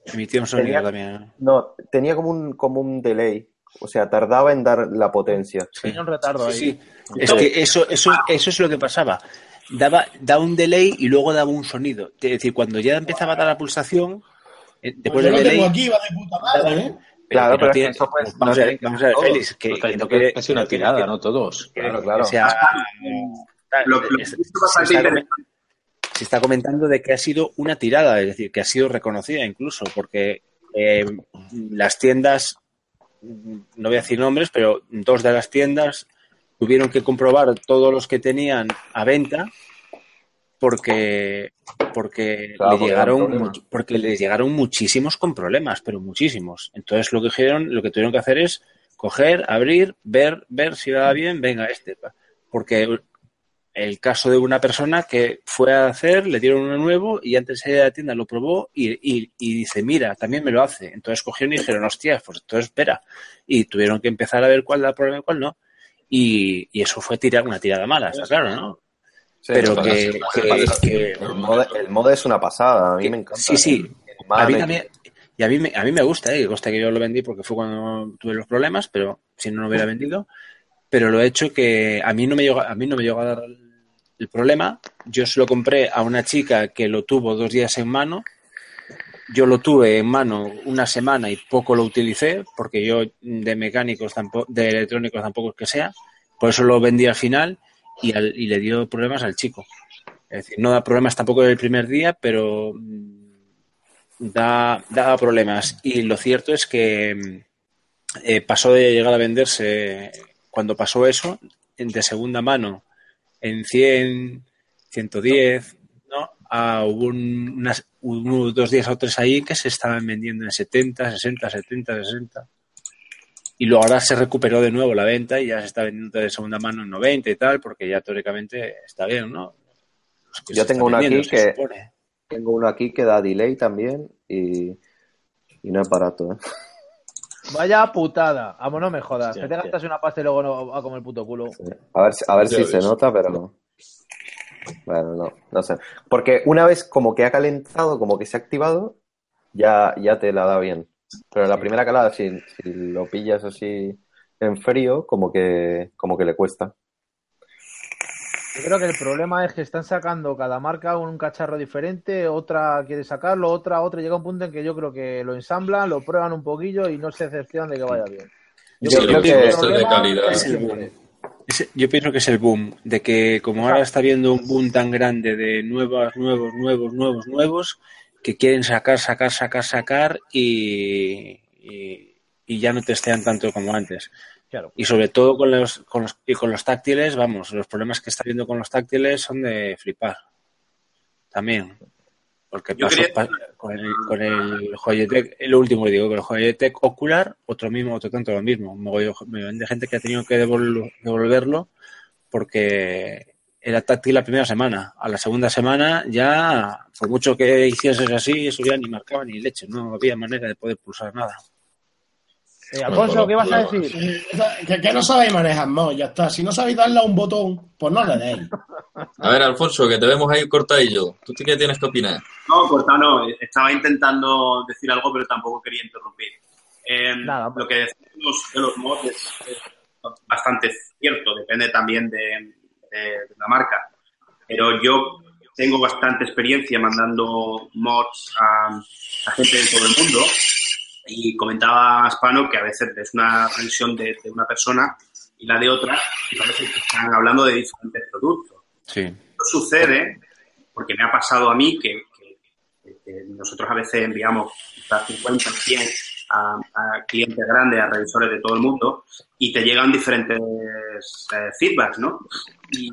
Emitía un sonido también. No, tenía como un, como un delay. O sea, tardaba en dar la potencia. Tenía un retardo ahí. Sí, es que eso, eso, eso es lo que pasaba. Daba, daba un delay y luego daba un sonido. Es decir, cuando ya empezaba a dar la pulsación, eh, después pues del delay. aquí, va de puta madre, ¿eh? claro, pero vamos, a ver, vamos a ver, Félix, que, que, no que, casi una tirada, ¿no? Todos. Claro, claro. O sea, se, está comentando de que ha sido una tirada, es decir, que ha sido reconocida incluso, porque eh, las tiendas, no voy a decir nombres, pero dos de las tiendas tuvieron que comprobar todos los que tenían a venta porque porque le llegaron porque les llegaron muchísimos con problemas, pero muchísimos. Entonces lo que dijeron, lo que tuvieron que hacer es coger, abrir, ver, ver si va bien, venga este, porque el caso de una persona que fue a hacer, le dieron uno nuevo y antes de ir a la tienda lo probó y, y, dice, mira, también me lo hace. Entonces cogieron y dijeron, hostia, pues entonces espera. Y tuvieron que empezar a ver cuál da problema y cuál no. Y, y eso fue tirar una tirada mala, está claro, ¿no? pero que, el, modo, es una pasada, a mí me encanta. Sí, sí. A mí también, y a mí, me, a mí me gusta, ¿eh? que que yo lo vendí porque fue cuando tuve los problemas, pero si no, no lo hubiera vendido. Pero lo he hecho que a mí no me llegó, a mí no me llegó a dar el problema. Yo se lo compré a una chica que lo tuvo dos días en mano. Yo lo tuve en mano una semana y poco lo utilicé, porque yo de mecánicos, tampoco, de electrónicos tampoco es que sea. Por eso lo vendí al final y, le dio problemas al chico. Es decir, no da problemas tampoco el primer día, pero mm, da, da problemas. Y lo cierto es que mm, eh, pasó de llegar a venderse, cuando pasó eso, de segunda mano, en 100, 110, ¿no? Ah, hubo unas, unos dos días o tres ahí que se estaban vendiendo en 70, 60, 70, 60 y luego ahora se recuperó de nuevo la venta y ya se está vendiendo de segunda mano en 90 y tal, porque ya teóricamente está bien, ¿no? Yo tengo uno aquí que tengo uno aquí que da delay también y, y no es barato, ¿eh? Vaya putada. Vamos, no me jodas. Que te gastas una pasta y luego no va como el puto culo. A ver, a ver si se nota, pero no. Bueno, no, no sé. Porque una vez como que ha calentado, como que se ha activado, ya, ya te la da bien. Pero la primera calada, si, lo pillas así en frío, como que, como que le cuesta. Yo creo que el problema es que están sacando cada marca un cacharro diferente, otra quiere sacarlo, otra, otra. Llega un punto en que yo creo que lo ensamblan, lo prueban un poquillo y no se decepcionan de que vaya bien. Yo, creo que es de calidad. Yo pienso que es el boom, de que como ahora está viendo un boom tan grande de nuevos, nuevos, nuevos, nuevos, nuevos, que quieren sacar, sacar, sacar, sacar y, y, ya no testean tanto como antes. Claro. Y sobre todo con los, con los, y con los táctiles, vamos, los problemas que está viendo con los táctiles son de flipar. También. Porque pasó, con el, con el Joyetech, el último digo, con el Joyetech Ocular, otro mismo, otro tanto lo mismo. Me, me vende gente que ha tenido que devolverlo porque era táctil la primera semana. A la segunda semana ya, por mucho que hicieses así, eso ya ni marcaba ni leche, no había manera de poder pulsar nada. Eh, Alfonso, ¿qué vas a decir? Que, no sabéis manejar, no, ya está. Si no sabéis darle a un botón, pues no le deis. A ver, Alfonso, que te vemos ahí cortadillo. ¿Tú qué tienes que opinar? No, cortado no. Estaba intentando decir algo, pero tampoco quería interrumpir. Eh, lo que decimos de los mods es bastante cierto. Depende también de, de, la marca. Pero yo tengo bastante experiencia mandando mods a, gente de todo el mundo y comentaba a Spano que a veces es una revisión de, una persona y la de otra y parece que están hablando de diferentes productos. Sí. Esto sucede porque me ha pasado a mí que, nosotros a veces enviamos hasta 50, 100 a, clientes grandes, a revisores de todo el mundo, y te llegan diferentes eh, feedbacks, ¿no? Y,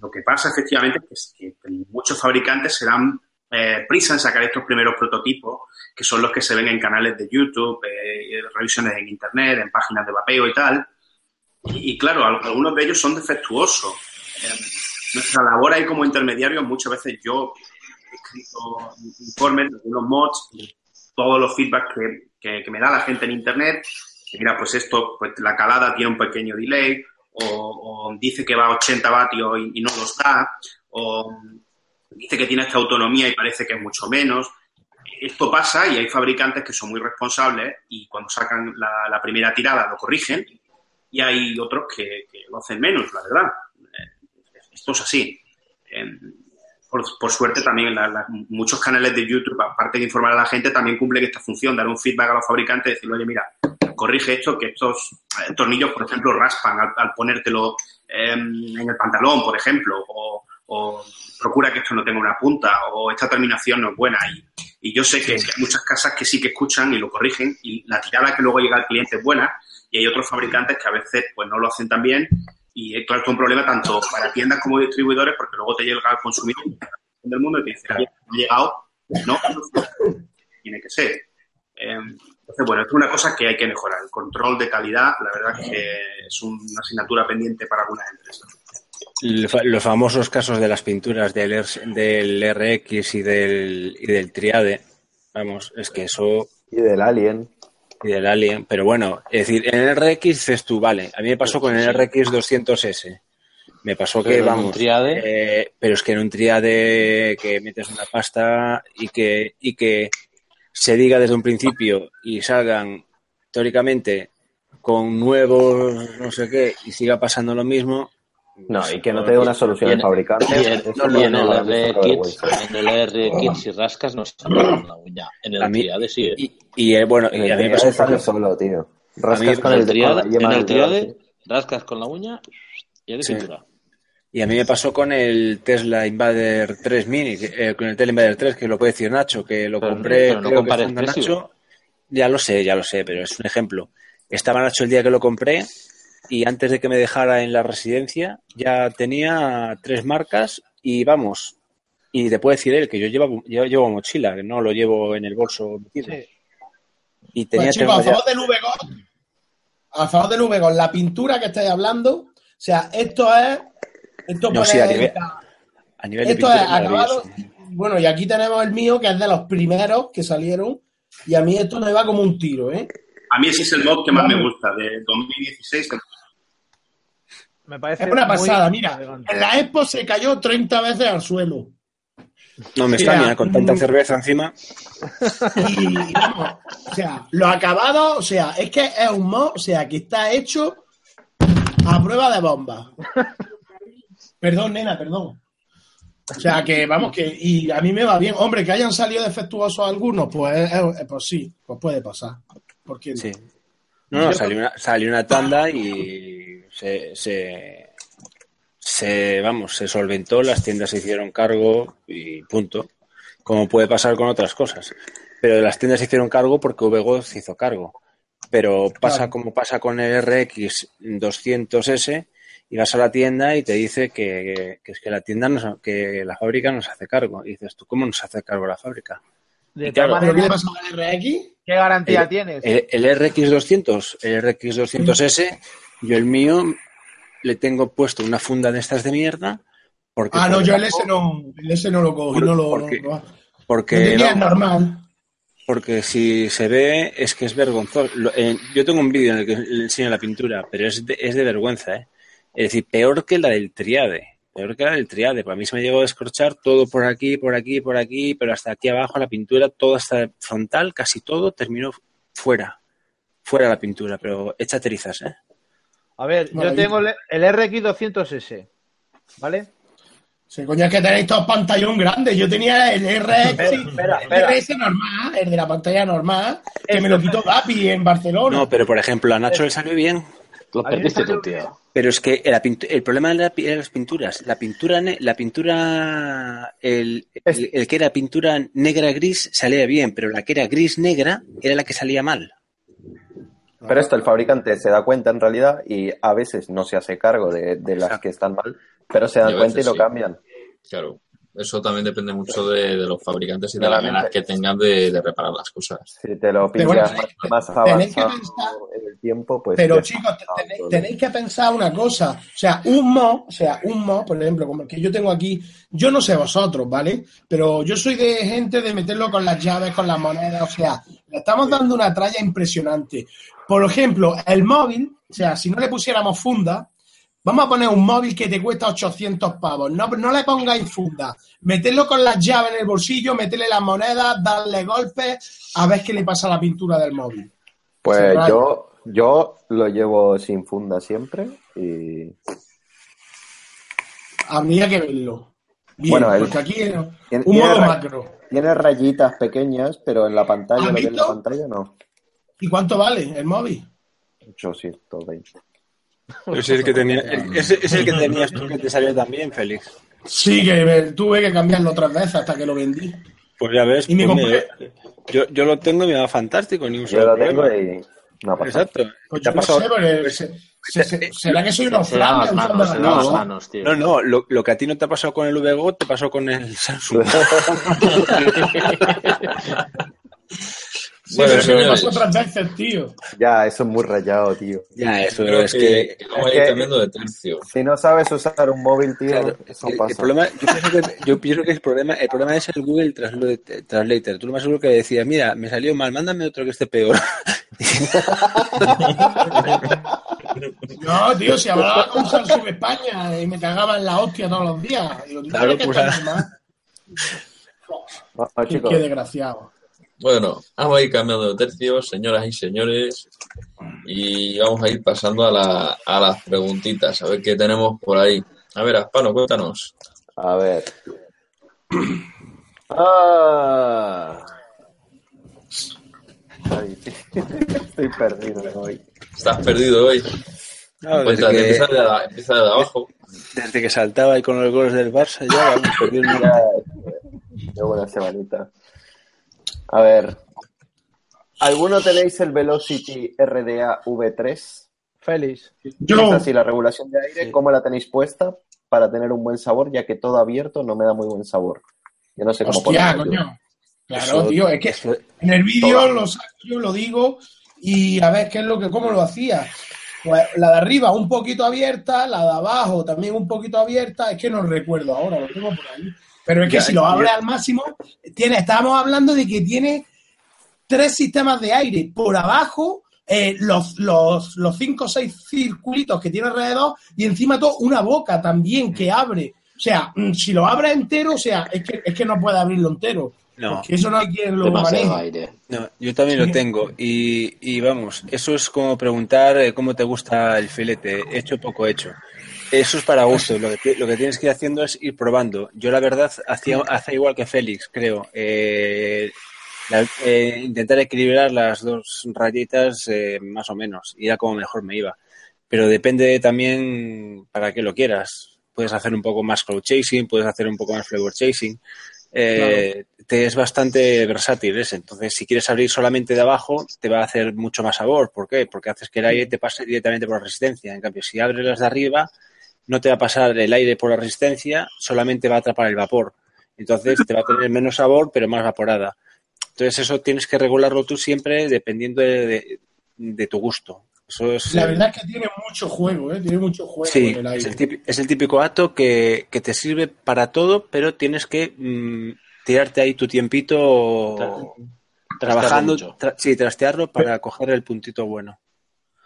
lo que pasa efectivamente es que, muchos fabricantes se dan eh, prisa en sacar estos primeros prototipos, que son los que se ven en canales de YouTube, eh, revisiones en Internet, en páginas de vapeo y tal. Y, claro, algunos de ellos son defectuosos. nuestra labor ahí como intermediario, muchas veces yo he escrito informes, algunos mods, todos los feedbacks que, que, me da la gente en Internet, mira, pues esto, pues la calada tiene un pequeño delay, o, dice que va a 80 vatios y, no los da, o dice que tiene esta autonomía y parece que es mucho menos. Esto pasa y hay fabricantes que son muy responsables y cuando sacan la, primera tirada lo corrigen y hay otros que, lo hacen menos, la verdad. Eh, esto es así. Em, por, suerte también muchos canales de YouTube, aparte de informar a la gente, también cumplen esta función, dar un feedback a los fabricantes, decir, oye, mira, corrige esto, que estos eh, tornillos, por ejemplo, raspan al, ponértelo em, en el pantalón, por ejemplo, procura que esto no tenga una punta, o esta terminación no es buena. Y, y yo sé que, hay muchas casas que sí que escuchan y lo corrigen, y la tirada que luego llega al cliente es buena, y hay otros fabricantes que a veces pues no lo hacen tan bien y esto es un problema tanto para tiendas como distribuidores, porque luego te llega al consumidor del mundo y te dice, ha llegado, no, tiene que ser. Em, entonces, bueno, esto es una cosa que hay que mejorar. El control de calidad, la verdad es que es una asignatura pendiente para algunas empresas. Los famosos casos de las pinturas del, del RX y del, y del Triade, vamos, es que eso... Y del Alien y del Alien, pero bueno, es decir, en el RX dices tú, vale, a mí me pasó con el RX 200S. Me pasó que, vamos, triade. Eh, pero es que en un triade que metes una pasta y que, y que se diga desde un principio y salgan teóricamente con nuevos no sé qué y siga pasando lo mismo, no, y que no te dé una solución de fabricante. Y en, el RX, en el RX, si rascas, no se con la uña. En el triade sí. ¿eh? Y, eh, bueno, y a mí me pasa solo, tío. Rascas con el triade, en el triade, rascas con la uña y es de cintura. Y a mí me pasó con el Tesla Invader 3 Mini, eh, con el Tesla Invader 3, que lo puede decir Nacho, que lo compré, pero no creo que Nacho. Ya lo sé, ya lo sé, pero es un ejemplo. Estaba Nacho el día que lo compré y antes de que me dejara en la residencia ya tenía tres marcas y vamos, y te puede decir él que yo llevo, yo llevo mochila, que no lo llevo en el bolso metido. Y tenía pues, a favor del VGO, a favor del la pintura que estáis hablando, o sea, esto es... Esto no, sí, a nivel, a nivel esto es acabado, bueno, y aquí tenemos el mío, que es de los primeros que salieron, y a mí esto me va como un tiro, ¿eh? A mí ese es el mod que más me gusta, de 2016, me parece es una pasada, mira. En la Expo se cayó 30 veces al suelo. No me extraña, con tanta cerveza encima. Y, o sea, lo acabado, o sea, es que es un mod, o sea, que está hecho a prueba de bomba. Perdón, nena, perdón. O sea, que vamos, que y a mí me va bien. Hombre, que hayan salido defectuosos algunos, pues, pues sí, pues puede pasar. ¿Por qué Sí. No, no, salió una, salió una tanda y se, se, vamos, se solventó, las tiendas se hicieron cargo y punto. Como puede pasar con otras cosas. Pero las tiendas se hicieron cargo porque VGO se hizo cargo. Pero pasa como pasa con el RX 200S y vas a la tienda y te dice que, es que la tienda, nos, que la fábrica nos hace cargo. Y dices, ¿tú cómo nos hace cargo la fábrica? ¿De con el RX? ¿Qué garantía tienes? El, el, RX 200, el RX 200S yo el mío le tengo puesto una funda de estas de mierda. Porque ah, no, yo el S no, el S no lo cogí, no lo. Porque, porque es normal. Porque si se ve, es que es vergonzoso. yo tengo un vídeo en el que le enseño la pintura, pero es de, es de vergüenza, ¿eh? Es decir, peor que la del triade. Peor que la del triade. Para mí se me llegó a descorchar todo por aquí, por aquí, por aquí, pero hasta aquí abajo la pintura, toda esta frontal, casi todo, terminó fuera. Fuera la pintura, pero hecha trizas, ¿eh? A ver, yo tengo el, RX200S, ¿vale? Sí, coño, es que tenéis todos pantallón grandes. Yo tenía el RX, RX normal, el de la pantalla normal, que me lo quitó Gapi en Barcelona. No, pero por ejemplo, a Nacho le salió bien. Lo perdiste tú, tío. Pero es que el, el problema de, las pinturas, la pintura, la pintura, el, el, que era pintura negra gris salía bien, pero la que era gris negra era la que salía mal. Pero esto el fabricante se da cuenta en realidad y a veces no se hace cargo de, las que están mal, pero se dan cuenta y lo cambian. Claro eso también depende mucho de, los fabricantes y de las ganas que tengan de, reparar las cosas. Si te lo pillas más, avanzado tiempo, pues... Pero chicos, tenéis, que pensar una cosa. O sea, un mo, o sea, un mo, por ejemplo, como el que yo tengo aquí, yo no sé vosotros, ¿vale? Pero yo soy de gente de meterlo con las llaves, con las monedas, o sea, le estamos dando una tralla impresionante. Por ejemplo, el móvil, o sea, si no le pusiéramos funda, Vamos a poner un móvil que te cuesta 800 pavos. No, no le pongáis funda. Meterlo con las llaves en el bolsillo, meterle las monedas, darle golpes, a ver qué le pasa a la pintura del móvil. Pues yo, yo lo llevo sin funda siempre y. A mí hay que verlo. bueno, porque aquí un modo macro. Tiene rayitas pequeñas, pero en la pantalla, en la pantalla no. ¿Y cuánto vale el móvil? 820. Es el que, tenía, es, el que tenías tú que te salió también, Félix. Sí, que tuve que cambiarlo otras veces hasta que lo vendí. Pues ya ves, pues yo, yo, lo tengo y me va fantástico, ni un Yo lo tengo y no Exacto. Pues yo no sé, porque ¿Será que soy unos flanos? No, no, lo, lo, que a ti no te ha pasado con el VGO te pasó con el (laughs) Samsung. Sí, bueno, pero me pasó otras veces, tío. Ya, eso es muy rayado, tío. Ya, eso es que, vamos a ir cambiando de tercio. Si no sabes usar un móvil, tío, eso el, pasa. El problema, yo, pienso que, yo pienso que el problema, el problema es el Google Translator. Tú lo más seguro que decías, mira, me salió mal, mándame otro que esté peor. No, tío, si hablaba con Samsung España y me cagaba en la hostia todos los días. Digo, claro, pues, qué, qué desgraciado. Bueno, vamos a ir cambiando de tercios, señoras y señores, y vamos a ir pasando a, la, a las preguntitas, a ver qué tenemos por ahí. A ver, Aspano, cuéntanos. A ver. (clears throat) Ah. (laughs) estoy perdido hoy. ¿Estás perdido hoy? No, empieza, de, empieza de abajo. Desde que saltaba ahí con los goles del Barça, ya (laughs) vamos perdiendo. Qué buena semanita. A ver. ¿Alguno tenéis el Velocity RDA V3? Félix. Yo. así la regulación de aire, ¿cómo la tenéis puesta para tener un buen sabor? Ya que todo abierto no me da muy buen sabor. Yo no sé cómo Hostia, coño. Claro, tío, es que en el vídeo lo saco, yo lo digo y a ver qué es lo que, cómo lo hacía. Pues la de arriba un poquito abierta, la de abajo también un poquito abierta, es que no recuerdo ahora, lo tengo por ahí. Pero es que si lo abres al máximo, tiene, estábamos hablando de que tiene tres sistemas de aire. Por abajo, eh, los, los, los cinco o seis circulitos que tiene alrededor y encima todo una boca también que abre. O sea, mm, si lo abre entero, o sea, es que, es que no puede abrirlo entero. No. eso no hay quien lo maneje. No, yo también lo tengo. Y, y, vamos, eso es como preguntar eh, cómo te gusta el filete, hecho poco hecho. Eso es para gusto. Lo que, lo que tienes que ir haciendo es ir probando. Yo, la verdad, hacía, hace igual que Félix, creo. Eh, eh, intentar equilibrar las dos rayitas eh, más o menos. Y era como mejor me iba. Pero depende también para qué lo quieras. Puedes hacer un poco más crowd chasing, puedes hacer un poco más flavor chasing. Te es bastante versátil ese. Entonces, si quieres abrir solamente de abajo, te va a hacer mucho más sabor. ¿Por qué? Porque haces que el aire te pase directamente por la resistencia. En cambio, si abres las de arriba, no te va a pasar el aire por la resistencia, solamente va a atrapar el vapor. Entonces te va a tener menos sabor, pero más vaporada. Entonces eso tienes que regularlo tú siempre dependiendo de, tu gusto. Eso es, la verdad es que tiene mucho juego, ¿eh? tiene mucho juego el aire. Es el, típico, acto que, te sirve para todo, pero tienes que mm, tirarte ahí tu tiempito trabajando, sí, trastearlo para coger el puntito bueno.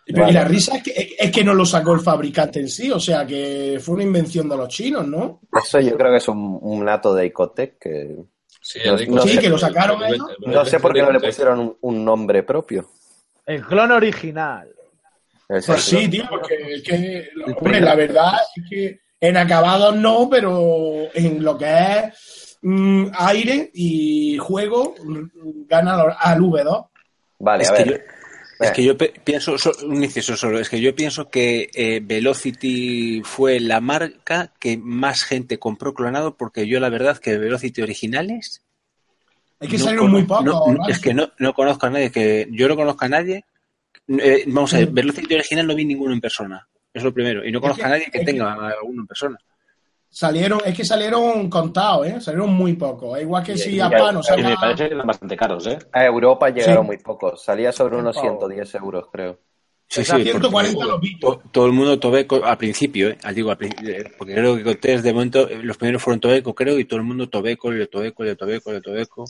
Y la risa es que, es que no lo sacó el fabricante en sí, o sea que fue una invención de los chinos, ¿no? Eso yo creo que es un, un nato de Icotec que... Sí, que lo sacaron No sé por qué no le pusieron un, nombre propio. El clon original. Pues sí, tío, porque es que, la verdad es que en acabados no, pero en lo que es mm, aire y juego mm, gana al V2. Vale, a ver. Es que yo pienso, un inciso solo, es que yo pienso que eh, Velocity fue la marca que más gente compró clonado porque yo la verdad que Velocity originales... Es que salieron muy pocos. es que no, no conozco a nadie, que yo no conozco a nadie. Eh, vamos a ver, mm. Velocity original no vi ninguno en persona, es lo primero, y no conozco a nadie que tenga alguno en persona. Salieron, es que salieron contados, ¿eh? Salieron muy pocos. Igual que si a Pano salía... Me parece que eran bastante caros, ¿eh? A Europa llegaron muy pocos. Salía sobre unos 110 euros, creo. Sí, sí, 140 los vi. Todo el mundo Tobeco al principio, ¿eh? Digo, eh, porque creo que ustedes de momento, los primeros fueron Tobeco, creo, y todo el mundo Tobeco, le Tobeco, le Tobeco, le Tobeco.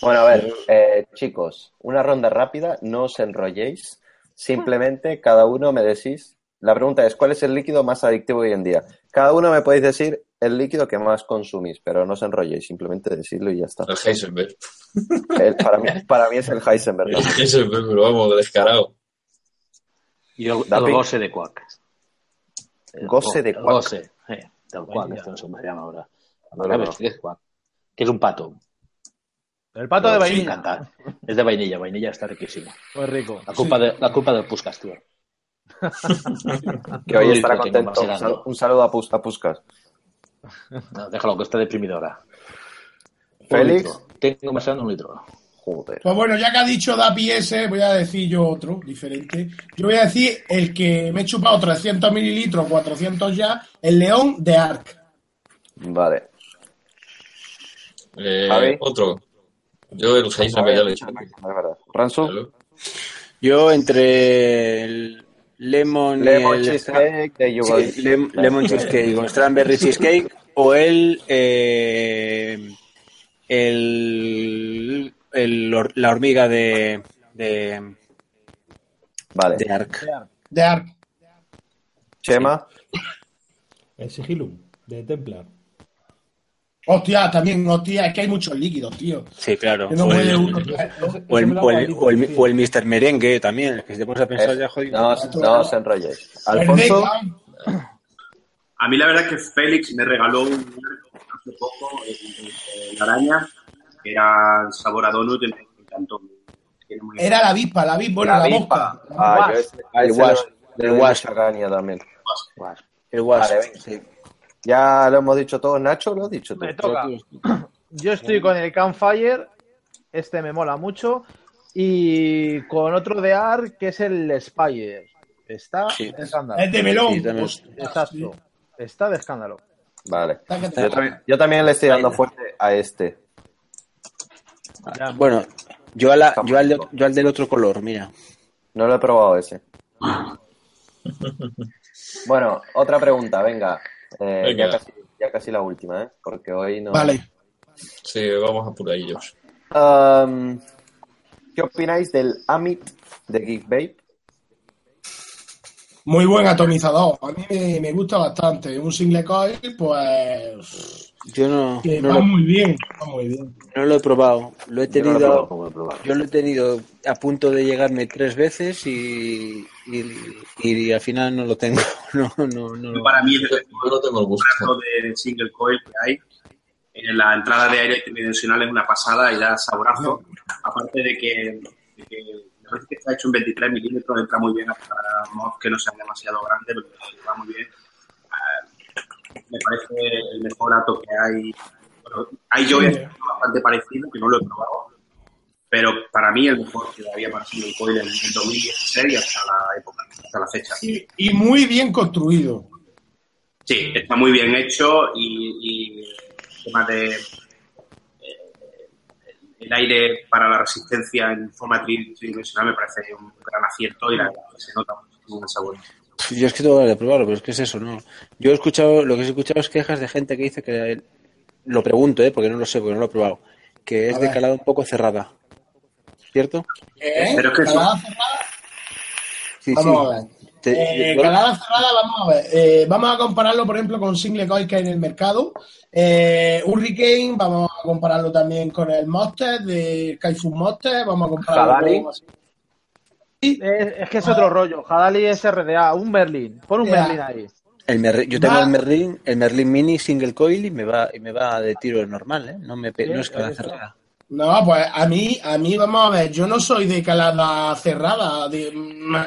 Bueno, a ver, eh, chicos, una ronda rápida, no os enrolléis. Simplemente cada uno me decís la pregunta es, ¿cuál es el líquido más adictivo hoy en día? Cada uno me podéis decir el líquido que más consumís, pero no os enrolléis, simplemente decirlo y ya está. El Heisenberg. para, mí, para mí es el Heisenberg. El Heisenberg, pero vamos, descarado. Y el, el goce de Quack. goce de Quack. Goce, eh, del Quack, esto no sé cómo se llama ahora. Que es un pato. El pato de vainilla. Es de vainilla, vainilla está riquísimo. Muy rico. La culpa, de, la culpa del Puskas, tío. que hoy estará contento. Un saludo a, Pus, a Puskas. No, déjalo, que está deprimido ahora. Félix. Tengo más un litro. Joder. Pues bueno, ya que ha dicho Dapi ese, voy a decir yo otro, diferente. Yo voy a decir el que me he chupado 300 mililitros, 400 ya, el León de Arc. Vale. Eh, otro. Yo el Heisenberg ya lo he dicho. Ranzo. Yo entre el lemon, lemon cheesecake lemon cheesecake con strawberry cheesecake o el, eh, el, el, la hormiga de de, vale. de Ark. De Ark. Chema. El sigilum de Templar. Hostia, también, hostia, es que hay muchos líquidos, tío. Sí, claro. o, el, o, el, o, el, o, el, Mr. Merengue también, que si te pones a pensar ya jodido. No, no os enrolléis. Alfonso. A mí la verdad es que Félix me regaló un hace poco la araña, que era el sabor a donut, me encantó. Era la avispa, la avispa, bueno, la, la mosca. Ah, el wash. El wash. también. El wash, sí. Ya lo hemos dicho todo, Nacho, lo has dicho Me toca. Yo (clears throat) estoy con el Campfire, este me mola mucho, y con otro de ARC que es el Spire. Está de escándalo. Es de melón. Exacto. Está de escándalo. Vale. Yo también, le estoy dando fuerte a este. Bueno, yo, al, yo al del otro color, mira. No lo he probado ese. (laughs) bueno, otra pregunta, venga. Eh, ya, casi, ya, casi, la última, ¿eh? Porque hoy no. Vale. Sí, vamos a por ellos. Um, ¿Qué opináis del Amit de Geek Babe? Muy buen atomizador. A mí me, gusta bastante. Un single coil, pues. Yo no. no lo, muy bien, muy bien. No lo he probado. Lo he tenido. Yo lo, he tenido a punto de llegarme tres veces y, y, al final no lo tengo. (laughs) No, no, no. Para mí, el no tengo el gusto de single coil que hay en la entrada de aire tridimensional es una pasada y da saborazo. Aparte de que, de que me parece que está hecho en 23 milímetros, entra muy bien para mods que no sean demasiado grandes, pero va muy bien. Uh, me parece el mejor ato que hay. Bueno, hay yo bastante parecido, que no lo he probado, pero para mí el mejor que había parecido el coil en, en 2016 hasta la época, hasta la fecha. Y, y muy bien construido. Sí, está muy bien hecho y, y el tema de el aire para la resistencia en forma tridimensional me parece un gran acierto y la verdad se nota mucho el sabor. Yo es que tengo que probarlo, pero es que es eso, ¿no? Yo he escuchado, lo que he escuchado es quejas de gente que dice que, lo pregunto, ¿eh? Porque no lo sé, porque no lo he probado, que es de calado un poco cerrada. ¿Cierto? ¿Eh? ¿Pero que ¿Calada cerrada? Sí, vamos sí. a ver. Eh, calada cerrada, vamos a ver. Eh, vamos a compararlo, por ejemplo, con Single Coil que hay en el mercado. Eh, Hurricane, vamos a compararlo también con el Monster de Kaifu Monster. Vamos a compararlo con. Es, que es otro rollo. Hadali es RDA, un Merlin. Pon un Merlin ahí. El yo tengo el Merlin, el Merlin Mini Single Coil y me va y me va de tiro normal, ¿eh? No me no es calada cerrada. No, pues a mí, a mí, vamos a ver, yo no soy de calada cerrada, de-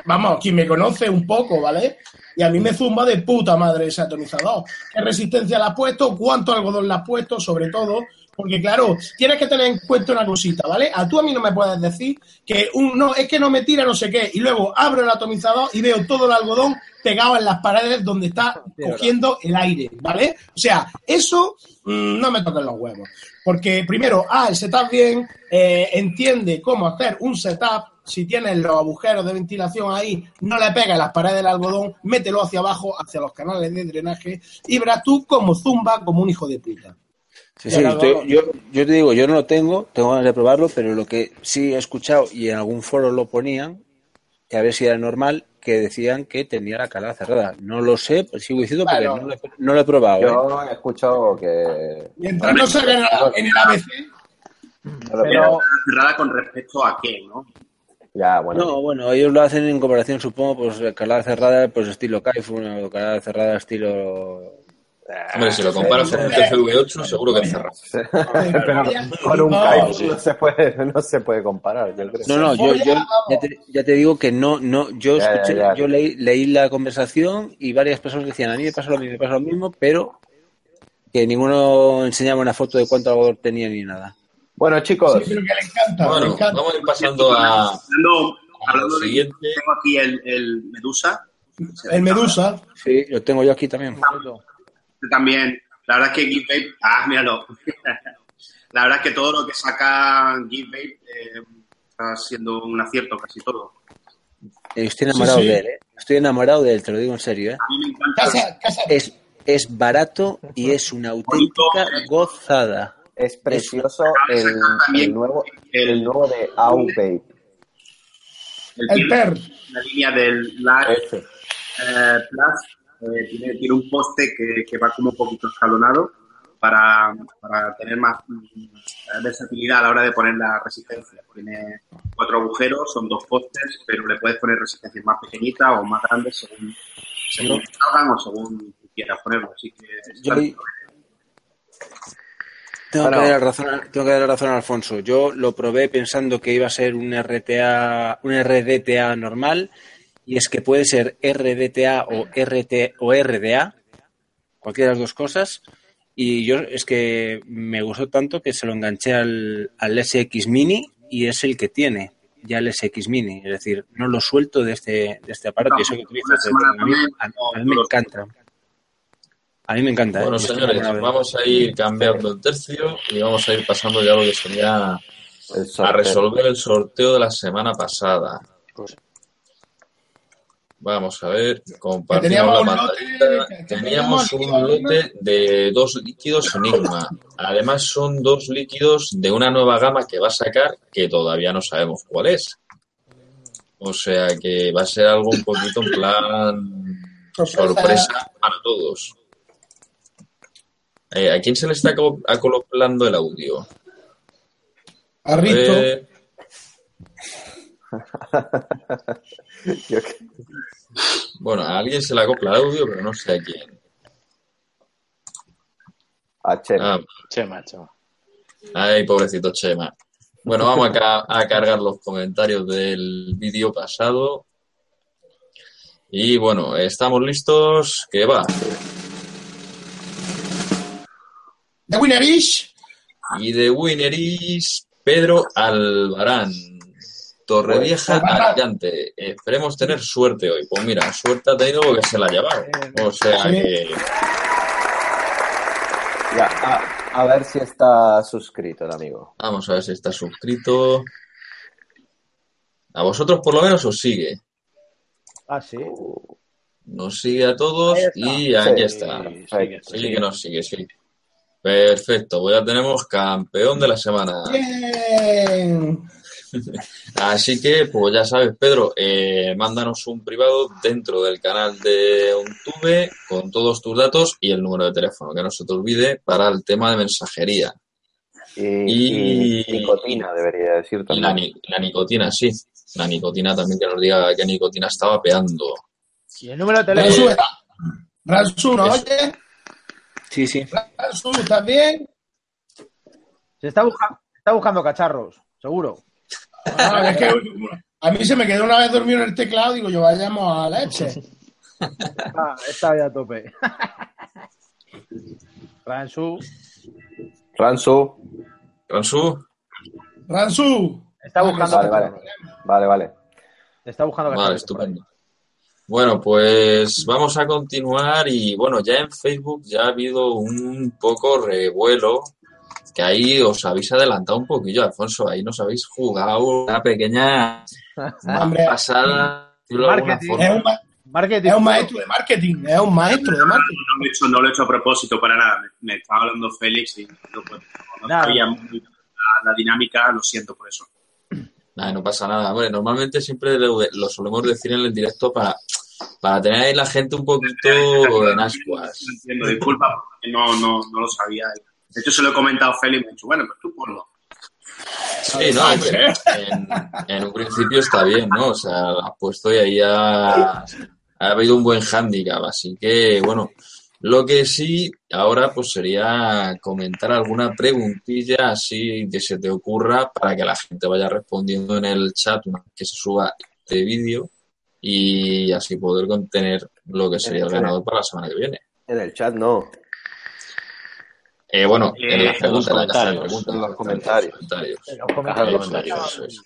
vamos, quien me conoce un poco, ¿vale? Y a mí me zumba de puta madre ese atomizador. ¿Qué resistencia le has puesto? ¿Cuánto algodón le has puesto? Sobre todo, porque claro, tienes que tener en cuenta una cosita, ¿vale? A tú a mí no me puedes decir que un, no, es que no me tira no sé qué, y luego abro el atomizador y veo todo el algodón pegado en las paredes donde está cogiendo el aire, ¿vale? O sea, eso mm, no me toquen los huevos. Porque primero, ah, el setup bien, eh, entiende cómo hacer un setup. Si tienes los agujeros de ventilación ahí, no le pegas las paredes del algodón, mételo hacia abajo, hacia los canales de drenaje, y verás tú como zumba como un hijo de puta. Sí, sí, yo te digo, yo no lo tengo, tengo ganas de probarlo, pero lo que sí he escuchado y en algún foro lo ponían, que a ver si era normal, que decían que tenía la calada cerrada. No lo sé, pues sigo diciendo porque Bueno. no, lo he, no lo he probado. ¿eh? Yo he escuchado que. Mientras no salga en el, en el ABC, Pero, cerrada con respecto a qué, ¿no? Ya, bueno. No, bueno, ellos lo hacen en comparación, supongo, pues calada cerrada, pues estilo Kaifun o calada cerrada estilo... Hombre, si lo comparas con un TFV8, seguro que cerra. (laughs) Pero con un No, no se puede, no se puede comparar, yo creo. No, no, yo, yo ya, te, ya te digo que no, no, yo Ya, ya, escuché, ya. yo leí, leí la conversación y varias personas decían, a mí me pasa lo mismo, me pasa lo mismo, pero que ninguno enseñaba una foto de cuánto algodón tenía ni nada. Bueno, chicos, sí, pero que le encanta, le Bueno, encanta. vamos a ir pasando a, hablando de siguiente. tengo aquí el, el Medusa. El Medusa. Sí, lo tengo yo aquí también. También, la verdad es que GiveBabe, ah, míralo. la verdad es que todo lo que saca GiveBabe eh, está siendo un acierto, casi todo. Eh, Estoy enamorado Sí, sí. de él, ¿eh? Estoy enamorado de él, te lo digo en serio, ¿eh? A mí me encanta. Casa, casa. Es, es barato y es una auténtica gozada. es precioso el, el nuevo, el nuevo de Aubabe. el El PER. La línea del Live eh, Plus eh, tiene, tiene un poste que, que va como un poquito escalonado para, para tener más mm, versatilidad a la hora de poner la resistencia. Tiene cuatro agujeros, son dos postes, pero le puedes poner resistencias más pequeñitas o más grandes según, según salgan o según quieras ponerlo. Así que Yo Tengo, que dar la razón, tengo que dar la razón a Alfonso. Yo lo probé pensando que iba a ser un RTA, un RDTA normal, y es que puede ser RDTA o RT o RDA, cualquiera de las dos cosas. Y yo es que me gustó tanto que se lo enganché al, al SX Mini y es el que tiene ya el SX Mini. Es decir, no lo suelto de este, de este aparato. y eso que utilizo desde- a, mí, a- a mí me encanta. A mí me encanta. ¿eh? Bueno, señores, vamos a ir cambiando el tercio y vamos a ir pasando ya a lo que sería a resolver el sorteo de la semana pasada. Vamos a ver, compartimos la que Teníamos un lote de dos líquidos Enigma. Además, son dos líquidos de una nueva gama que va a sacar que todavía no sabemos cuál es. O sea que va a ser algo un poquito en plan Sorpresa. para todos. Eh, ¿A quién se le está aco- acoplando el audio? A Risto. (laughs) Bueno, a alguien se le acopla el audio, pero no sé a quién. a Chema. Ah, Chema, Chema. Ay, pobrecito Chema. Bueno, vamos a, ca- a cargar los comentarios del vídeo pasado. Y bueno, estamos listos. Que va. The winner is Y de winner is Pedro Albarán. Torrevieja Albarán. Alicante. Esperemos tener suerte hoy. Pues mira, suerte ha tenido porque se la ha llevado. O sea Sí. que. Ya, a, a ver si está suscrito el amigo. Vamos a ver si está suscrito. A vosotros por lo menos os sigue. Ah, sí. Nos sigue a todos y aquí Sí. está. Perfecto. Sí, que nos sigue, sí. Perfecto, pues ya tenemos campeón de la semana. bien. Así que, pues ya sabes, Pedro, eh, mándanos un privado dentro del canal de OnTube con todos tus datos y el número de teléfono, que no se te olvide para el tema de mensajería. Y, Y- y nicotina, debería decir Y la, también. la nicotina, sí. La nicotina también que nos diga qué nicotina estaba peando. Y el número de teléfono. Ransu, ¿no Eso. oye? Sí, sí. Ransu, ¿estás bien? Se está buscando. Está buscando cacharros, seguro. Ah, es que a mí se me quedó una vez dormido en el teclado, digo yo, vayamos a la leche. Ah, está ya a tope. Ransu. Ransu. Ransu. Ransu. Está buscando Vale, vale. Vale, vale. Está buscando Vale, estupendo. Bueno, pues vamos a continuar y bueno, ya en Facebook ya ha habido un poco revuelo, que ahí os habéis adelantado un poquillo, Alfonso, ahí nos habéis jugado una pequeña (laughs) Hombre, pasada. Marketing. es un, ma- Marketing. es un maestro de marketing, es un maestro de marketing. No lo he hecho, no lo he hecho a propósito para nada. Me, me estaba hablando Félix y no, no sabía la, la dinámica, lo siento por eso. Nada, no pasa nada. Hombre, normalmente siempre lo, lo solemos decir en el directo para, para tener ahí la gente un poquito en ascuas. No entiendo, disculpa, porque no, no, no lo sabía. De hecho, se lo he comentado a Félix y me ha dicho, bueno, pues tú ponlo. Sí, no, hombre, en, en un principio está bien, ¿no? O sea, has puesto y ahí ha, ha habido un buen hándicap. Así que, bueno, lo que sí ahora pues sería comentar alguna preguntilla así que se te ocurra para que la gente vaya respondiendo en el chat una vez que se suba este vídeo y así poder contener lo que sería el ganador para la semana que viene. En el chat no. Eh, bueno, en las Eh, preguntas, en los en comentarios. preguntas, En los comentarios. comentarios. En los Caja de comentarios. comentarios. Eso es.